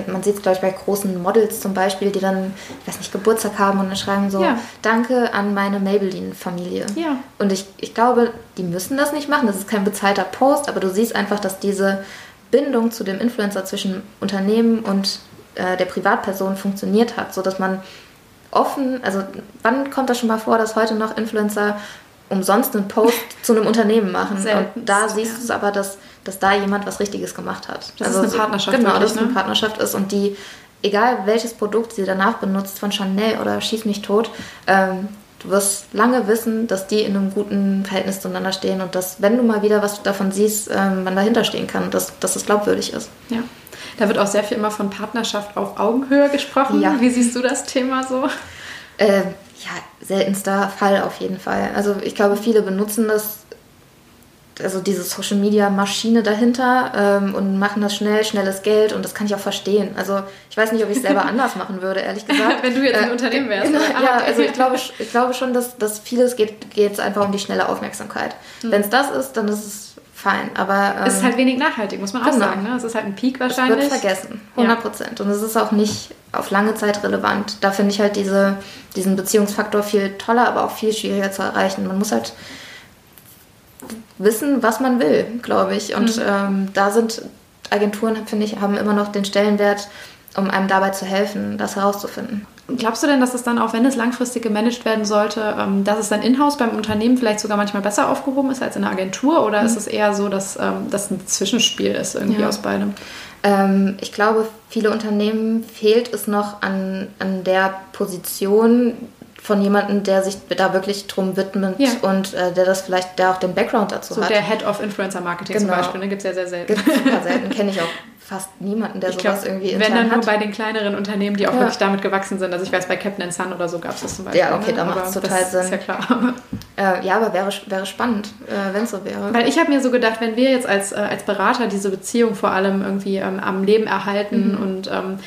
man sieht es, glaube ich, bei großen Models zum Beispiel, die dann, ich weiß nicht, Geburtstag haben und dann schreiben so, ja. danke an meine Maybelline-Familie. Ja. Und ich, ich glaube, die müssen das nicht machen, das ist kein bezahlter Post, aber du siehst einfach, dass diese Bindung zu dem Influencer zwischen Unternehmen und äh, der Privatperson funktioniert hat, sodass man offen, also wann kommt das schon mal vor, dass heute noch Influencer umsonst einen Post zu einem Unternehmen machen? Selten. Und da siehst ja. du es aber, dass, dass da jemand was Richtiges gemacht hat. Das also ist eine Partnerschaft. Genau, wirklich, dass es eine ne? Partnerschaft ist und die, egal welches Produkt sie danach benutzt, von Chanel oder Schieß mich tot, ähm, du wirst lange wissen, dass die in einem guten Verhältnis zueinander stehen und dass, wenn du mal wieder was davon siehst, ähm, man dahinter stehen kann, dass, dass es glaubwürdig ist. Ja. Da wird auch sehr viel immer von Partnerschaft auf Augenhöhe gesprochen. Ja. Wie siehst du das Thema so? Äh, ja, seltenster Fall auf jeden Fall. Also ich glaube, viele benutzen das, also diese Social Media Maschine dahinter ähm, und machen das schnell, schnelles Geld und das kann ich auch verstehen. Also ich weiß nicht, ob ich es selber anders machen würde, ehrlich gesagt. Wenn du jetzt ein äh, Unternehmen wärst. Genau, ja, also ich glaube, ich glaube schon, dass, dass vieles geht, geht es einfach um die schnelle Aufmerksamkeit. Mhm. Wenn es das ist, dann ist es fein. Aber ähm, es ist halt wenig nachhaltig, muss man auch genau. sagen. Ne? Es ist halt ein Peak wahrscheinlich. Es wird vergessen, 100 Prozent. Ja. Und es ist auch nicht auf lange Zeit relevant. Da finde ich halt diese, diesen Beziehungsfaktor viel toller, aber auch viel schwieriger zu erreichen. Man muss halt wissen, was man will, glaube ich. Und mhm. ähm, da sind Agenturen, finde ich, haben immer noch den Stellenwert, um einem dabei zu helfen, das herauszufinden. Glaubst du denn, dass es dann auch, wenn es langfristig gemanagt werden sollte, ähm, dass es dann in-house beim Unternehmen vielleicht sogar manchmal besser aufgehoben ist als in der Agentur? Oder mhm. ist es eher so, dass ähm, das ein Zwischenspiel ist irgendwie ja. aus beidem? Ähm, ich glaube, viele Unternehmen fehlt es noch an, an der Position von jemandem, der sich da wirklich drum widmet ja. und äh, der das vielleicht, der auch den Background dazu so hat. So der Head of Influencer Marketing genau. zum Beispiel, ne? gibt es ja sehr selten. Gibt super selten, kenne ich auch fast niemanden, der ich sowas glaub, irgendwie intern Wenn dann nur bei den kleineren Unternehmen, die auch ja. wirklich damit gewachsen sind. Also ich weiß, bei Captain Sun oder so gab es das zum Beispiel. Ja, okay, ne? da macht es total Sinn. Ist ja klar. Äh, ja, aber wäre, wäre spannend, äh, wenn es so wäre. Weil ich habe mir so gedacht, wenn wir jetzt als, äh, als Berater diese Beziehung vor allem irgendwie ähm, am Leben erhalten mhm. und ähm,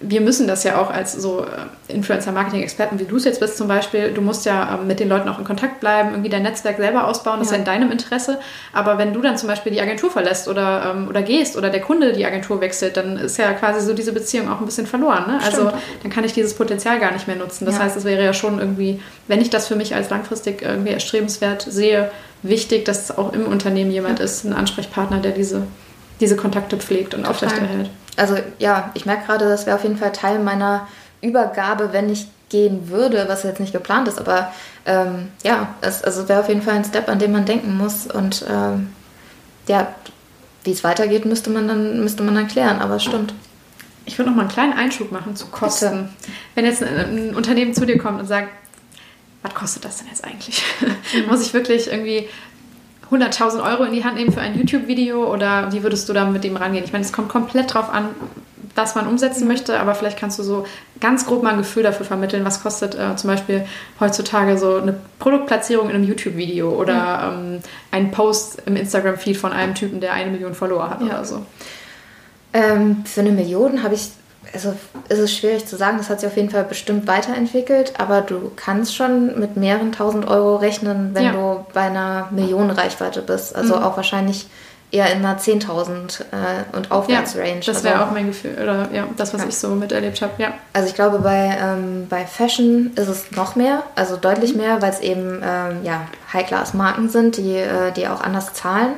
wir müssen das ja auch als so äh, Influencer-Marketing-Experten, wie du es jetzt bist zum Beispiel, du musst ja ähm, mit den Leuten auch in Kontakt bleiben, irgendwie dein Netzwerk selber ausbauen, das ja. ist ja in deinem Interesse. Aber wenn du dann zum Beispiel die Agentur verlässt oder, ähm, oder gehst oder der Kunde die Agentur wechselt, dann ist ja quasi so diese Beziehung auch ein bisschen verloren. Ne? Also dann kann ich dieses Potenzial gar nicht mehr nutzen. Das ja. heißt, es wäre ja schon irgendwie, wenn ich das für mich als langfristig irgendwie erstrebenswert sehe, wichtig, dass es auch im Unternehmen jemand ja. ist, ein Ansprechpartner, der diese, diese Kontakte pflegt und Total. aufrechterhält also ja, ich merke gerade, das wäre auf jeden Fall Teil meiner Übergabe, wenn ich gehen würde, was jetzt nicht geplant ist, aber ähm, ja, es also wäre auf jeden Fall ein Step, an dem man denken muss und ähm, ja, wie es weitergeht, müsste man dann müsste man dann klären, aber es stimmt. Ich würde noch mal einen kleinen Einschub machen zu Kosten. Bitte. Wenn jetzt ein, ein, Unternehmen zu dir kommt und sagt, was kostet das denn jetzt eigentlich? Mhm. Muss ich wirklich irgendwie 100.000 Euro in die Hand nehmen für ein YouTube-Video oder wie würdest du da mit dem rangehen? Ich meine, es kommt komplett drauf an, was man umsetzen möchte, aber vielleicht kannst du so ganz grob mal ein Gefühl dafür vermitteln, was kostet äh, zum Beispiel heutzutage so eine Produktplatzierung in einem YouTube-Video oder mhm. ähm, ein Post im Instagram-Feed von einem Typen, der eine Million Follower hat ja. oder so. Ähm, für eine Million habe ich also ist es schwierig zu sagen, das hat sich auf jeden Fall bestimmt weiterentwickelt, aber du kannst schon mit mehreren tausend Euro rechnen, wenn ja. du bei einer Millionenreichweite bist. Also mhm. auch wahrscheinlich eher in einer 10.000 äh, und Aufwärtsrange. Ja, das wäre also, auch mein Gefühl, oder ja, das, was ja. ich so miterlebt habe, ja. Also ich glaube, bei, ähm, bei Fashion ist es noch mehr, also deutlich mhm. mehr, weil es eben ähm, ja, High-Class-Marken sind, die, äh, die auch anders zahlen.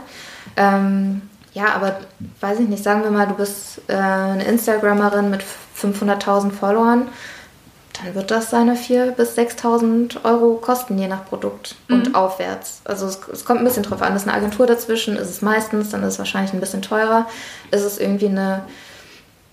Ähm, ja, aber weiß ich nicht, sagen wir mal, du bist äh, eine Instagrammerin mit 500.000 Followern, dann wird das seine 4.000 bis 6.000 Euro kosten, je nach Produkt mhm. und aufwärts. Also es, es, kommt ein bisschen drauf an. Ist eine Agentur dazwischen, ist es meistens, dann ist es wahrscheinlich ein bisschen teurer. Ist es irgendwie eine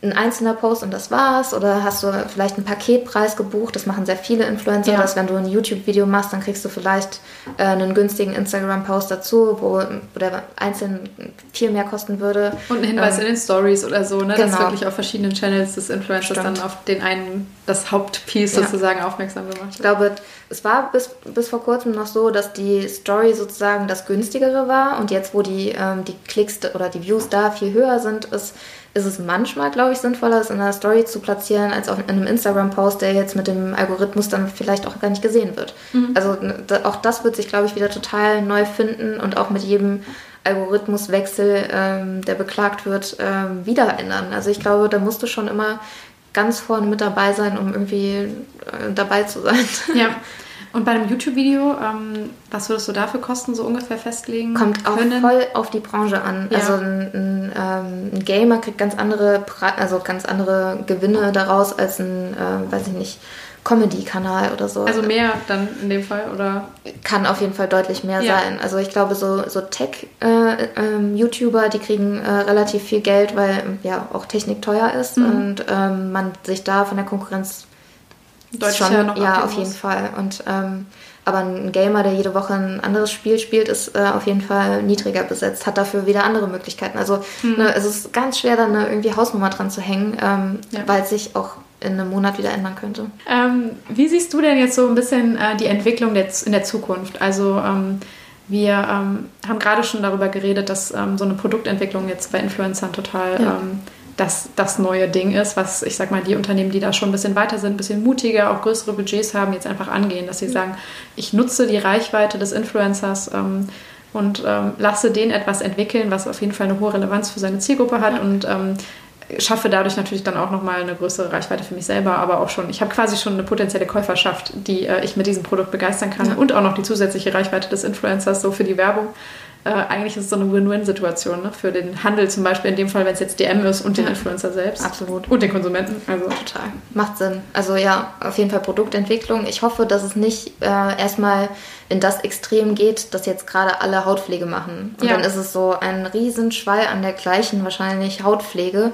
ein einzelner Post und das war's? Oder hast du vielleicht einen Paketpreis gebucht? Das machen sehr viele Influencer, ja. dass wenn du ein YouTube-Video machst, dann kriegst du vielleicht äh, einen günstigen Instagram-Post dazu, wo, wo der einzeln viel mehr kosten würde. Und einen Hinweis ähm, in den Stories oder so, ne? Genau. dass wirklich auf verschiedenen Channels des Influencers Stimmt. dann auf den einen, das Hauptpiece ja. sozusagen aufmerksam gemacht wird. Ich glaube, es war bis, bis vor kurzem noch so, dass die Story sozusagen das günstigere war und jetzt, wo die, ähm, die Klicks oder die Views da viel höher sind, ist ist es manchmal, glaube ich, sinnvoller, es in einer Story zu platzieren, als auch in einem Instagram-Post, der jetzt mit dem Algorithmus dann vielleicht auch gar nicht gesehen wird. Mhm. Also auch das wird sich, glaube ich, wieder total neu finden und auch mit jedem Algorithmuswechsel, ähm, der beklagt wird, ähm, wieder ändern. Also ich glaube, da musst du schon immer ganz vorne mit dabei sein, um irgendwie äh, dabei zu sein. Ja. Und bei einem YouTube-Video, ähm, was würdest du dafür Kosten so ungefähr festlegen? Kommt auch können? voll auf die Branche an. Ja. Also ein, ein, ähm, ein, Gamer kriegt ganz andere, also ganz andere Gewinne daraus als ein, äh, weiß ich nicht, Comedy-Kanal oder so. Also mehr dann in dem Fall, oder? Kann auf jeden Fall deutlich mehr ja. sein. Also ich glaube, so, so Tech-YouTuber, äh, ähm, die kriegen äh, relativ viel Geld, weil ja auch Technik teuer ist mhm. und ähm, man sich da von der Konkurrenz Deutlich schon, noch ja, auf jeden muss. Fall. Und ähm, aber ein Gamer, der jede Woche ein anderes Spiel spielt, ist äh, auf jeden Fall niedriger besetzt, hat dafür wieder andere Möglichkeiten. Also mhm. ne, es ist ganz schwer, da eine irgendwie Hausnummer dran zu hängen, ähm, ja. weil es sich auch in einem Monat wieder ändern könnte. Ähm, wie siehst du denn jetzt so ein bisschen äh, die Entwicklung der, in der Zukunft? Also ähm, wir ähm, haben gerade schon darüber geredet, dass ähm, so eine Produktentwicklung jetzt bei Influencern total ja. Das, das neue Ding ist, was ich sag mal, die Unternehmen, die da schon ein bisschen weiter sind, ein bisschen mutiger, auch größere Budgets haben, jetzt einfach angehen, dass sie sagen, ich nutze die Reichweite des Influencers ähm, und ähm, lasse den etwas entwickeln, was auf jeden Fall eine hohe Relevanz für seine Zielgruppe hat ja. und ähm, schaffe dadurch natürlich dann auch nochmal eine größere Reichweite für mich selber, aber auch schon, ich habe quasi schon eine potenzielle Käuferschaft, die äh, ich mit diesem Produkt begeistern kann ja. und auch noch die zusätzliche Reichweite des Influencers so für die Werbung äh, eigentlich ist es so eine Win-Win-Situation ne? für den Handel zum Beispiel, in dem Fall, wenn es jetzt DM ist und den Influencer selbst. Absolut. Und den Konsumenten. Also total. Macht Sinn. Also ja, auf jeden Fall Produktentwicklung. Ich hoffe, dass es nicht äh, erstmal in das Extrem geht, dass jetzt gerade alle Hautpflege machen. Und ja. dann ist es so ein Riesenschwall an der gleichen wahrscheinlich Hautpflege.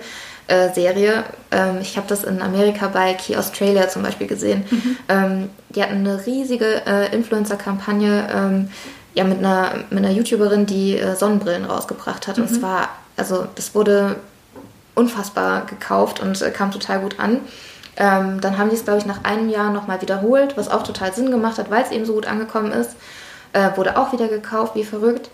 Äh, Serie. Ähm, ich habe das in Amerika bei Key Australia zum Beispiel gesehen. Mhm. Ähm, die hatten eine riesige äh, Influencer-Kampagne ähm, ja, mit einer, mit einer YouTuberin, die äh, Sonnenbrillen rausgebracht hat. Mhm. Und zwar, also das wurde unfassbar gekauft und äh, kam total gut an. Ähm, dann haben die es, glaube ich, nach einem Jahr nochmal wiederholt, was auch total Sinn gemacht hat, weil es eben so gut angekommen ist. Äh, wurde auch wieder gekauft, wie verrückt.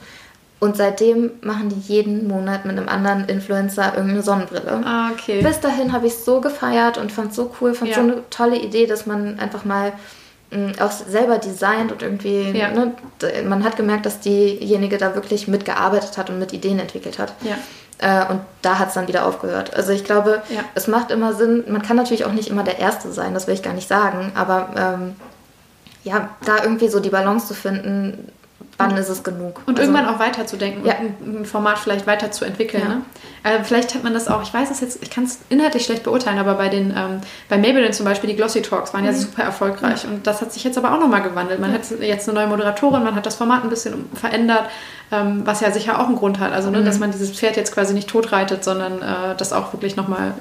Und seitdem machen die jeden Monat mit einem anderen Influencer irgendeine Sonnenbrille. Ah, okay. Bis dahin habe ich es so gefeiert und fand es so cool, fand ja. so eine tolle Idee, dass man einfach mal auch selber designt und irgendwie, ja. ne, man hat gemerkt, dass diejenige da wirklich mitgearbeitet hat und mit Ideen entwickelt hat. Ja. Äh, und da hat es dann wieder aufgehört. Also ich glaube, ja. es macht immer Sinn, man kann natürlich auch nicht immer der Erste sein, das will ich gar nicht sagen, aber ähm, ja, da irgendwie so die Balance zu finden, wann ist es genug. Und also, irgendwann auch weiterzudenken ja. und ein, Format vielleicht weiterzuentwickeln. Ja. Ne? Äh, vielleicht hat man das auch, ich weiß es jetzt, ich kann es inhaltlich schlecht beurteilen, aber bei den, ähm, bei Maybelline zum Beispiel, die Glossy Talks waren mhm. ja super erfolgreich mhm. und das hat sich jetzt aber auch nochmal gewandelt. Man ja. hat jetzt eine neue Moderatorin, man hat das Format ein bisschen verändert, ähm, was ja sicher auch einen Grund hat. Also, ne, mhm. dass man dieses Pferd jetzt quasi nicht totreitet, sondern äh, das auch wirklich nochmal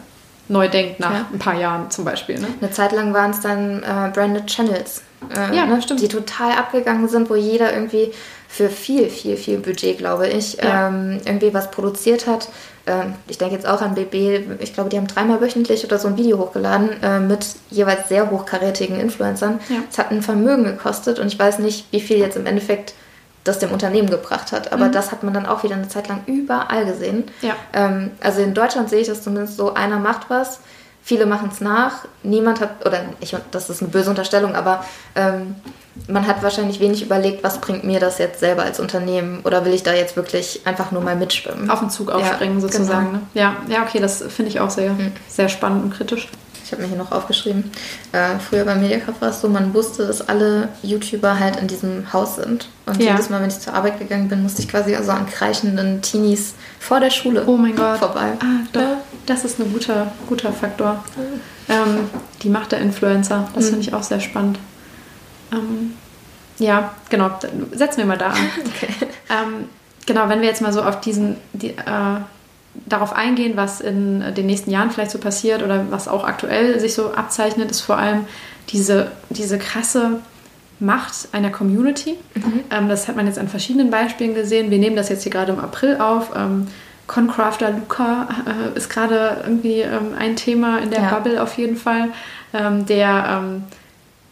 neu denkt nach ja. ein paar Jahren zum Beispiel. Ne? Eine Zeit lang waren es dann äh, Branded Channels, äh, ja, ne? die total abgegangen sind, wo jeder irgendwie für viel, viel, viel Budget, glaube ich, ja. ähm, irgendwie was produziert hat. Ähm, ich denke jetzt auch an BB, ich glaube, die haben dreimal wöchentlich oder so ein Video hochgeladen äh, mit jeweils sehr hochkarätigen Influencern. Es hat ein Vermögen gekostet und ich weiß nicht, wie viel jetzt im Endeffekt das dem Unternehmen gebracht hat. Aber mhm. das hat man dann auch wieder eine Zeit lang überall gesehen. Ja. Ähm, also in Deutschland sehe ich das zumindest so, einer macht was, viele machen es nach, niemand hat, oder ich, das ist eine böse Unterstellung, aber ähm, man hat wahrscheinlich wenig überlegt, was bringt mir das jetzt selber als Unternehmen oder will ich da jetzt wirklich einfach nur mal mitschwimmen? Auf den Zug aufspringen ja, sozusagen. Genau. Ne? Ja, ja, okay, das finde ich auch sehr, mhm. sehr spannend und kritisch ich habe mir hier noch aufgeschrieben, äh, früher beim Mediakraft war es so, man wusste, dass alle YouTuber halt in diesem Haus sind. Und ja. jedes Mal, wenn ich zur Arbeit gegangen bin, musste ich quasi also an kreischenden Teenies vor der Schule oh mein Gott. vorbei. Ah, doch. Ja. Das ist ein guter, guter Faktor. Mhm. Ähm, die Macht der Influencer, das mhm. finde ich auch sehr spannend. Ähm, ja, genau, setzen wir mal da an. okay. ähm, genau, wenn wir jetzt mal so auf diesen, die, äh, darauf eingehen, was in den nächsten Jahren vielleicht so passiert oder was auch aktuell sich so abzeichnet, ist vor allem diese, diese krasse Macht einer Community. Mhm. Ähm, das hat man jetzt an verschiedenen Beispielen gesehen. Wir nehmen das jetzt hier gerade im April auf. Ähm, Concrafter Luca äh, ist gerade irgendwie ähm, ein Thema in der ja. Bubble auf jeden Fall, ähm, der ähm,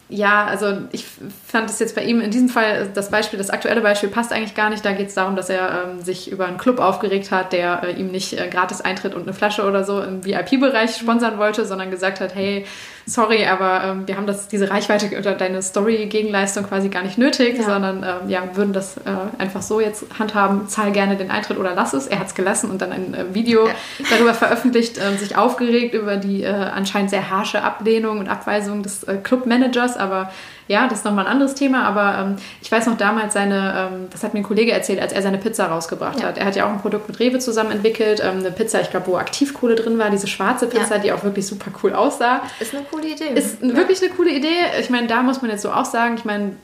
ja, also ich fand es jetzt bei ihm in diesem Fall, das Beispiel, das aktuelle Beispiel passt eigentlich gar nicht. Da geht es darum, dass er ähm, sich über einen Club aufgeregt hat, der äh, ihm nicht äh, gratis Eintritt und eine Flasche oder so im VIP-Bereich sponsern wollte, sondern gesagt hat, hey, sorry, aber ähm, wir haben das, diese Reichweite oder deine Story-Gegenleistung quasi gar nicht nötig, ja. sondern ähm, ja, würden das äh, einfach so jetzt handhaben, zahl gerne den Eintritt oder lass es. Er hat es gelassen und dann ein äh, Video ja. darüber veröffentlicht, äh, sich aufgeregt über die äh, anscheinend sehr harsche Ablehnung und Abweisung des äh, Clubmanagers, aber ja, das ist nochmal ein anderes Thema, aber ähm, ich weiß noch damals seine, ähm, das hat mir ein Kollege erzählt, als er seine Pizza rausgebracht ja. hat. Er hat ja auch ein Produkt mit Rewe zusammen entwickelt, ähm, eine Pizza, ich glaube, wo Aktivkohle drin war, diese schwarze Pizza, ja. die auch wirklich super cool aussah. Ist eine coole Idee. Ist wirklich eine coole Idee. Ich meine, da muss man jetzt so auch sagen, ich meine,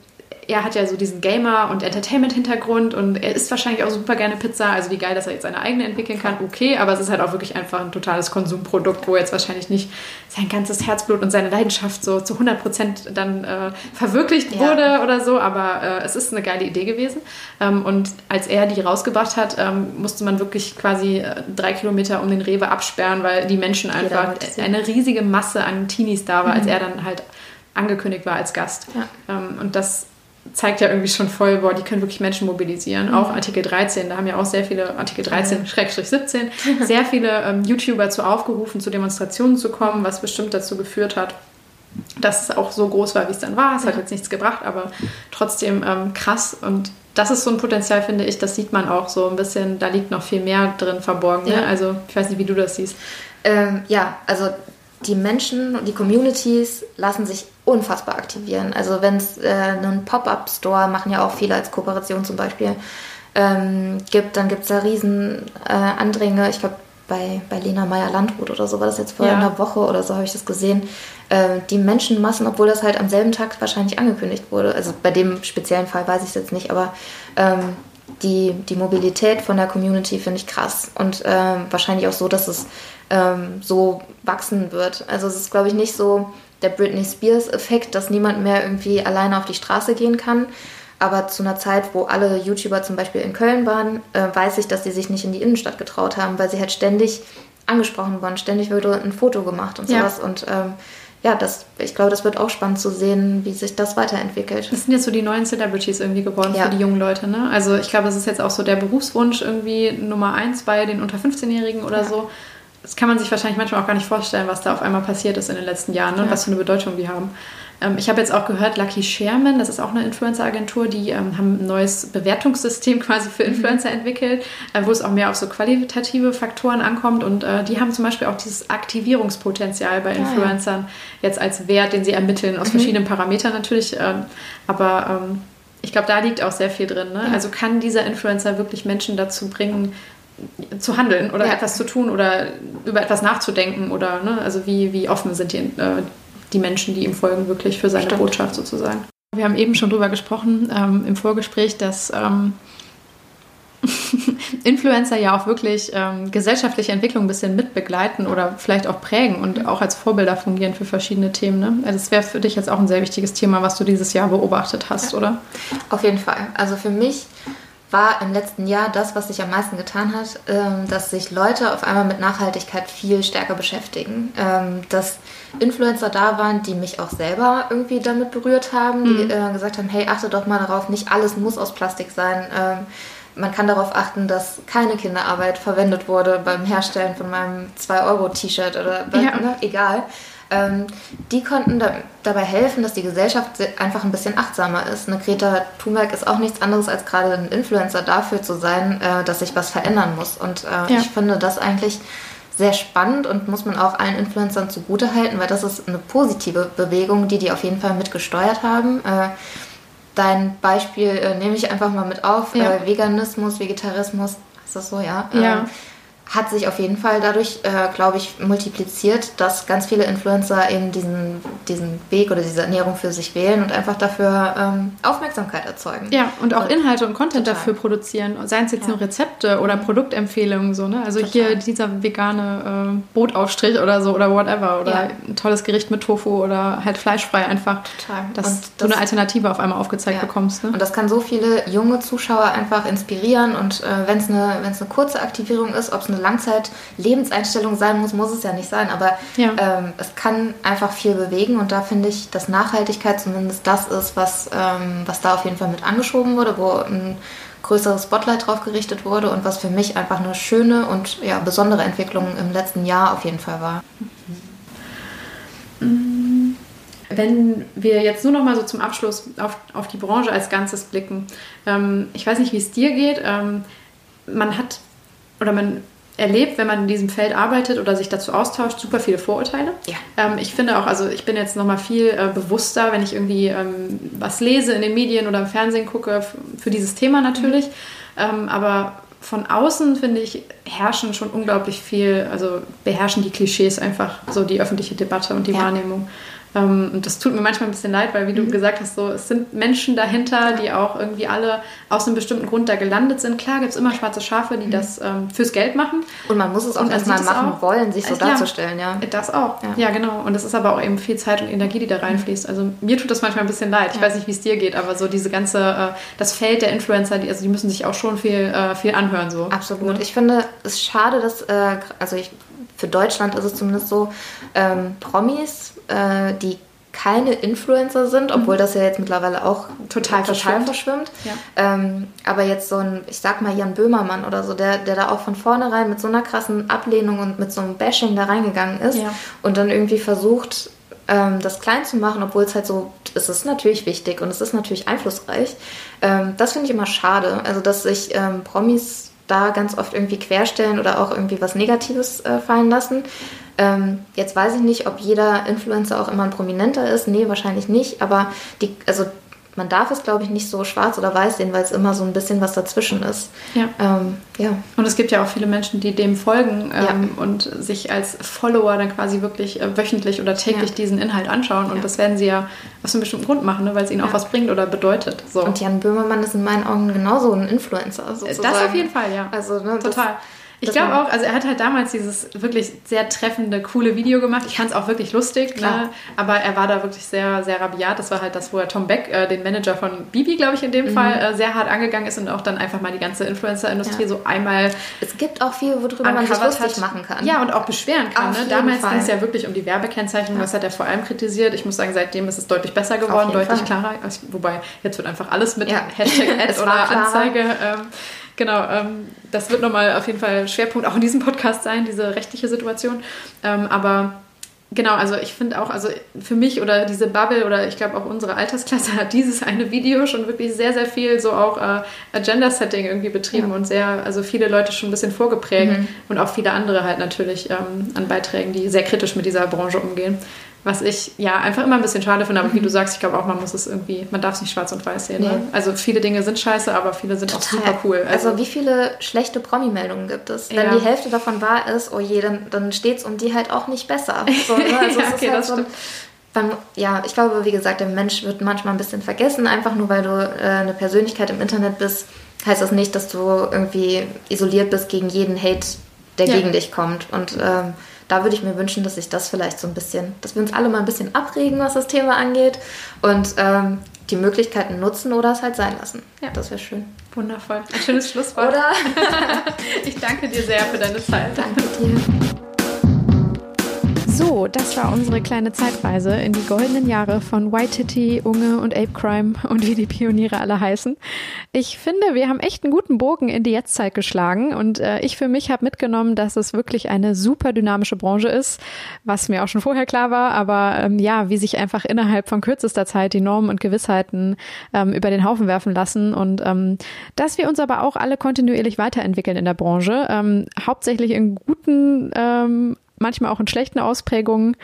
er hat ja so diesen Gamer- und Entertainment-Hintergrund und er isst wahrscheinlich auch super gerne Pizza. Also wie geil, dass er jetzt seine eigene entwickeln kann, okay, aber es ist halt auch wirklich einfach ein totales Konsumprodukt, wo jetzt wahrscheinlich nicht sein ganzes Herzblut und seine Leidenschaft so zu 100 Prozent dann äh, verwirklicht ja. wurde oder so, aber äh, es ist eine geile Idee gewesen. Ähm, und als er die rausgebracht hat, ähm, musste man wirklich quasi äh, drei Kilometer um den Rewe absperren, weil die Menschen einfach eine riesige Masse an Teenies da war, mhm. als er dann halt angekündigt war als Gast. Ja. Ähm, und das zeigt ja irgendwie schon voll, boah, die können wirklich Menschen mobilisieren. Mhm. Auch Artikel 13, da haben ja auch sehr viele, Artikel 13, mhm. Schrägstrich 17, sehr viele ähm, YouTuber zu aufgerufen, zu Demonstrationen zu kommen, was bestimmt dazu geführt hat, dass es auch so groß war, wie es dann war. Es hat jetzt nichts gebracht, aber trotzdem ähm, krass. Und das ist so ein Potenzial, finde ich, das sieht man auch so ein bisschen, da liegt noch viel mehr drin verborgen. Ne? Ja. Ne? Also ich weiß nicht, wie du das siehst. Ähm, ja, also die Menschen und die Communities lassen sich unfassbar aktivieren. Also wenn es äh, einen Pop-up-Store, machen ja auch viele als Kooperation zum Beispiel, ähm, gibt, dann gibt es da riesen äh, Andringe. Ich glaube, bei, bei Lena Meyer-Landrut oder so war das jetzt vor ja. einer Woche oder so, habe ich das gesehen. Äh, die Menschenmassen, obwohl das halt am selben Tag wahrscheinlich angekündigt wurde. Also bei dem speziellen Fall weiß ich es jetzt nicht, aber ähm, die, die Mobilität von der Community finde ich krass und äh, wahrscheinlich auch so, dass es ähm, so wachsen wird. Also es ist, glaube ich, nicht so der Britney Spears-Effekt, dass niemand mehr irgendwie alleine auf die Straße gehen kann. Aber zu einer Zeit, wo alle YouTuber zum Beispiel in Köln waren, äh, weiß ich, dass sie sich nicht in die Innenstadt getraut haben, weil sie halt ständig angesprochen wurden. Ständig wurde ein Foto gemacht und sowas. Ja. Und ähm, ja, das, ich glaube, das wird auch spannend zu sehen, wie sich das weiterentwickelt. Das sind jetzt so die neuen Celebrities irgendwie geworden ja. für die jungen Leute, ne? Also ich glaube, es ist jetzt auch so der Berufswunsch irgendwie Nummer eins bei den unter 15-Jährigen oder ja. so das kann man sich wahrscheinlich manchmal auch gar nicht vorstellen, was da auf einmal passiert ist in den letzten Jahren ne? und was für eine Bedeutung die haben. Ähm, ich habe jetzt auch gehört, Lucky Sherman, das ist auch eine Influencer-Agentur, die ähm, haben ein neues Bewertungssystem quasi für mhm. Influencer mhm. entwickelt, äh, wo es auch mehr auf so qualitative Faktoren ankommt und äh, die haben zum Beispiel auch dieses Aktivierungspotenzial bei Influencern ja. jetzt als Wert, den sie ermitteln, aus mhm. verschiedenen Parametern natürlich, äh, aber ähm, ich glaube, da liegt auch sehr viel drin. Ne? Ja. Also kann dieser Influencer wirklich Menschen dazu bringen, zu handeln oder ja. etwas zu tun oder über etwas nachzudenken oder ne, also wie, wie offen sind die, äh, die Menschen, die ihm folgen, wirklich für seine Stimmt. Botschaft sozusagen. Wir haben eben schon drüber gesprochen ähm, im Vorgespräch, dass ähm, Influencer ja auch wirklich ähm, gesellschaftliche Entwicklung ein bisschen mitbegleiten oder vielleicht auch prägen und auch als Vorbilder fungieren für verschiedene Themen. Ne? Also das wäre für dich jetzt auch ein sehr wichtiges Thema, was du dieses Jahr beobachtet hast, ja. oder? Auf jeden Fall. Also für mich war im letzten Jahr das, was sich am meisten getan hat, ähm, dass sich Leute auf einmal mit Nachhaltigkeit viel stärker beschäftigen. Ähm, dass Influencer da waren, die mich auch selber irgendwie damit berührt haben, die mhm. äh, gesagt haben, hey, achte doch mal darauf, nicht alles muss aus Plastik sein. Ähm, man kann darauf achten, dass keine Kinderarbeit verwendet wurde beim Herstellen von meinem 2-Euro-T-Shirt oder ja. ne, egal ähm, die konnten da, dabei helfen, dass die Gesellschaft einfach ein bisschen achtsamer ist. Eine Greta Thunberg ist auch nichts anderes als gerade ein Influencer dafür zu sein, äh, dass sich was verändern muss. Und äh, ja. ich finde das eigentlich sehr spannend und muss man auch allen Influencern zugutehalten, weil das ist eine positive Bewegung, die die auf jeden Fall mitgesteuert haben. Äh, dein Beispiel äh, nehme ich einfach mal mit auf. Ja. Äh, Veganismus, Vegetarismus, ist das so, ja? Ja. Hat sich auf jeden Fall dadurch, äh, glaube ich, multipliziert, dass ganz viele Influencer eben diesen, diesen Weg oder diese Ernährung für sich wählen und einfach dafür ähm, Aufmerksamkeit erzeugen. Ja, und auch und Inhalte und Content total. dafür produzieren. Seien es jetzt ja. nur Rezepte oder mhm. Produktempfehlungen, so, ne? Also total. hier dieser vegane äh, Brotaufstrich oder so oder whatever. Oder ja. ein tolles Gericht mit Tofu oder halt fleischfrei einfach. Total. Dass und du eine Alternative auf einmal aufgezeigt ja. bekommst. Ne? Und das kann so viele junge Zuschauer einfach inspirieren und äh, wenn es eine, eine kurze Aktivierung ist, ob es eine Langzeit-Lebenseinstellung sein muss, muss es ja nicht sein. Aber ja. ähm, es kann einfach viel bewegen und da finde ich, dass Nachhaltigkeit zumindest das ist, was, ähm, was da auf jeden Fall mit angeschoben wurde, wo ein größeres Spotlight drauf gerichtet wurde und was für mich einfach eine schöne und ja, besondere Entwicklung im letzten Jahr auf jeden Fall war. Mhm. Wenn wir jetzt nur noch mal so zum Abschluss auf, auf die Branche als Ganzes blicken, ähm, ich weiß nicht, wie es dir geht, ähm, man hat oder man erlebt, wenn man in diesem Feld arbeitet oder sich dazu austauscht, super viele Vorurteile. Ja. Ähm, ich finde auch, also ich bin jetzt noch mal viel äh, bewusster, wenn ich irgendwie ähm, was lese in den Medien oder im Fernsehen gucke, für dieses Thema natürlich. Mhm. Ähm, aber von außen, finde ich, herrschen schon unglaublich viel, also beherrschen die Klischees einfach so die öffentliche Debatte und die ja. Wahrnehmung. Ähm, und das tut mir manchmal ein bisschen leid, weil wie du mhm. gesagt hast, so, es sind Menschen dahinter, die auch irgendwie alle aus einem bestimmten Grund da gelandet sind. Klar gibt es immer schwarze Schafe, die mhm. das ähm, fürs Geld machen. Und man muss es auch erstmal machen auch. wollen, sich so ja, darzustellen, ja. Das auch, ja. ja. genau. Und es ist aber auch eben viel Zeit und Energie, die da reinfließt. Also mir tut das manchmal ein bisschen leid. Ich weiß nicht, wie es dir geht, aber so diese ganze, äh, das Feld der Influencer, die, also die müssen sich auch schon viel, äh, viel anhören. So. Absolut. Ne? Ich finde es schade, dass, äh, also ich, für Deutschland ist es zumindest so, ähm, Promis äh, die keine Influencer sind, obwohl mhm. das ja jetzt mittlerweile auch total, total verschwimmt. Ja. Ähm, aber jetzt so ein, ich sag mal Jan Böhmermann oder so, der, der da auch von vornherein mit so einer krassen Ablehnung und mit so einem Bashing da reingegangen ist ja. und dann irgendwie versucht, ähm, das klein zu machen, obwohl es halt so, es ist natürlich wichtig und es ist natürlich einflussreich. Ähm, das finde ich immer schade. Also, dass sich ähm, Promis da ganz oft irgendwie querstellen oder auch irgendwie was Negatives äh, fallen lassen. Ähm, jetzt weiß ich nicht, ob jeder Influencer auch immer ein Prominenter ist. Nee, wahrscheinlich nicht. Aber die, also man darf es, glaube ich, nicht so schwarz oder weiß sehen, weil es immer so ein bisschen was dazwischen ist. Ja. Ähm, ja. Und es gibt ja auch viele Menschen, die dem folgen ähm, ja. und sich als Follower dann quasi wirklich äh, wöchentlich oder täglich ja. diesen Inhalt anschauen. Und ja. das werden sie ja aus einem bestimmten Grund machen, ne? weil es ihnen auch was bringt oder bedeutet. So. Und Jan Böhmermann ist in meinen Augen genauso ein Influencer. Sozusagen. Das auf jeden Fall, ja. Also, ne, Total. Ich glaube auch, also er hat halt damals dieses wirklich sehr treffende, coole Video gemacht. Ich fand es auch wirklich lustig, ne? aber er war da wirklich sehr, sehr rabiat. Das war halt das, wo er Tom Beck, äh, den Manager von Bibi, glaube ich, in dem mhm. Fall, äh, sehr hart angegangen ist und auch dann einfach mal die ganze Influencer-Industrie ja. so einmal. Es gibt auch viel, worüber man sich lustig hat. machen kann. Ja, und auch beschweren kann. Ne? Damals ging es ja wirklich um die Werbekennzeichnung, ja. das hat er vor allem kritisiert. Ich muss sagen, seitdem ist es deutlich besser geworden, deutlich Fall. klarer. Wobei, jetzt wird einfach alles mit ja. Hashtag Ad oder Anzeige. Ähm, Genau, ähm, das wird nochmal auf jeden Fall Schwerpunkt auch in diesem Podcast sein, diese rechtliche Situation. Ähm, aber genau, also ich finde auch, also für mich oder diese Bubble oder ich glaube auch unsere Altersklasse hat dieses eine Video schon wirklich sehr, sehr viel so auch äh, Agenda-Setting irgendwie betrieben ja. und sehr, also viele Leute schon ein bisschen vorgeprägt mhm. und auch viele andere halt natürlich ähm, an Beiträgen, die sehr kritisch mit dieser Branche umgehen. Was ich ja einfach immer ein bisschen schade finde, aber wie du mhm. sagst, ich glaube auch, man muss es irgendwie, man darf es nicht schwarz und weiß sehen. Ne? Also viele Dinge sind scheiße, aber viele sind Total. auch super cool. Also, also wie viele schlechte Promi-Meldungen gibt es? Wenn ja. die Hälfte davon wahr ist, oh je, dann, dann steht es um die halt auch nicht besser. So, ne? Also ja, okay, halt so beim, ja, ich glaube, wie gesagt, der Mensch wird manchmal ein bisschen vergessen. Einfach nur, weil du äh, eine Persönlichkeit im Internet bist, heißt das nicht, dass du irgendwie isoliert bist gegen jeden Hate, der ja. gegen dich kommt. Und ähm, da würde ich mir wünschen, dass sich das vielleicht so ein bisschen, dass wir uns alle mal ein bisschen abregen, was das Thema angeht und ähm, die Möglichkeiten nutzen oder es halt sein lassen. Ja, das wäre schön. Wundervoll. Ein schönes Schlusswort. Oder? ich danke dir sehr für deine Zeit. Danke dir. Das war unsere kleine Zeitreise in die goldenen Jahre von White Titty, Unge und Ape Crime und wie die Pioniere alle heißen. Ich finde, wir haben echt einen guten Bogen in die Jetztzeit geschlagen und äh, ich für mich habe mitgenommen, dass es wirklich eine super dynamische Branche ist, was mir auch schon vorher klar war, aber ähm, ja, wie sich einfach innerhalb von kürzester Zeit die Normen und Gewissheiten ähm, über den Haufen werfen lassen und ähm, dass wir uns aber auch alle kontinuierlich weiterentwickeln in der Branche, ähm, hauptsächlich in guten ähm, manchmal auch in schlechten Ausprägungen.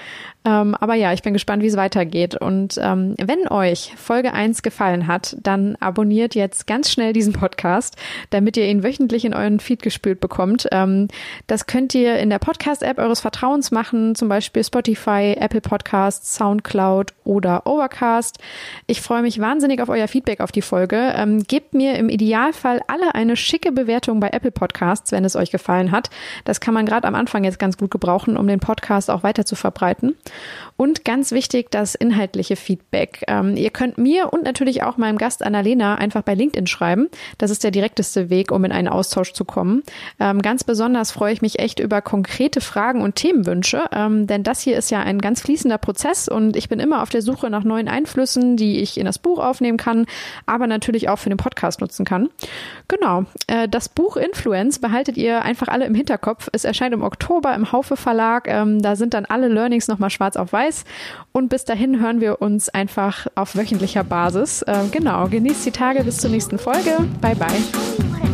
Ähm, aber ja, ich bin gespannt, wie es weitergeht. Und ähm, wenn euch Folge 1 gefallen hat, dann abonniert jetzt ganz schnell diesen Podcast, damit ihr ihn wöchentlich in euren Feed gespült bekommt. Ähm, das könnt ihr in der Podcast-App eures Vertrauens machen, zum Beispiel Spotify, Apple Podcasts, Soundcloud oder Overcast. Ich freue mich wahnsinnig auf euer Feedback auf die Folge. Ähm, gebt mir im Idealfall alle eine schicke Bewertung bei Apple Podcasts, wenn es euch gefallen hat. Das kann man gerade am Anfang jetzt ganz gut gebrauchen brauchen, um den Podcast auch weiter zu verbreiten. Und ganz wichtig, das inhaltliche Feedback. Ähm, ihr könnt mir und natürlich auch meinem Gast Annalena einfach bei LinkedIn schreiben. Das ist der direkteste Weg, um in einen Austausch zu kommen. Ähm, ganz besonders freue ich mich echt über konkrete Fragen und Themenwünsche, ähm, denn das hier ist ja ein ganz fließender Prozess und ich bin immer auf der Suche nach neuen Einflüssen, die ich in das Buch aufnehmen kann, aber natürlich auch für den Podcast nutzen kann. Genau. Äh, das Buch Influence behaltet ihr einfach alle im Hinterkopf. Es erscheint im Oktober im Haufe Verlag. Ähm, da sind dann alle Learnings nochmal schwarz auf weiß weiß. Und bis dahin hören wir uns einfach auf wöchentlicher Basis. Äh, genau, genießt die Tage bis zur nächsten Folge. Bye, bye.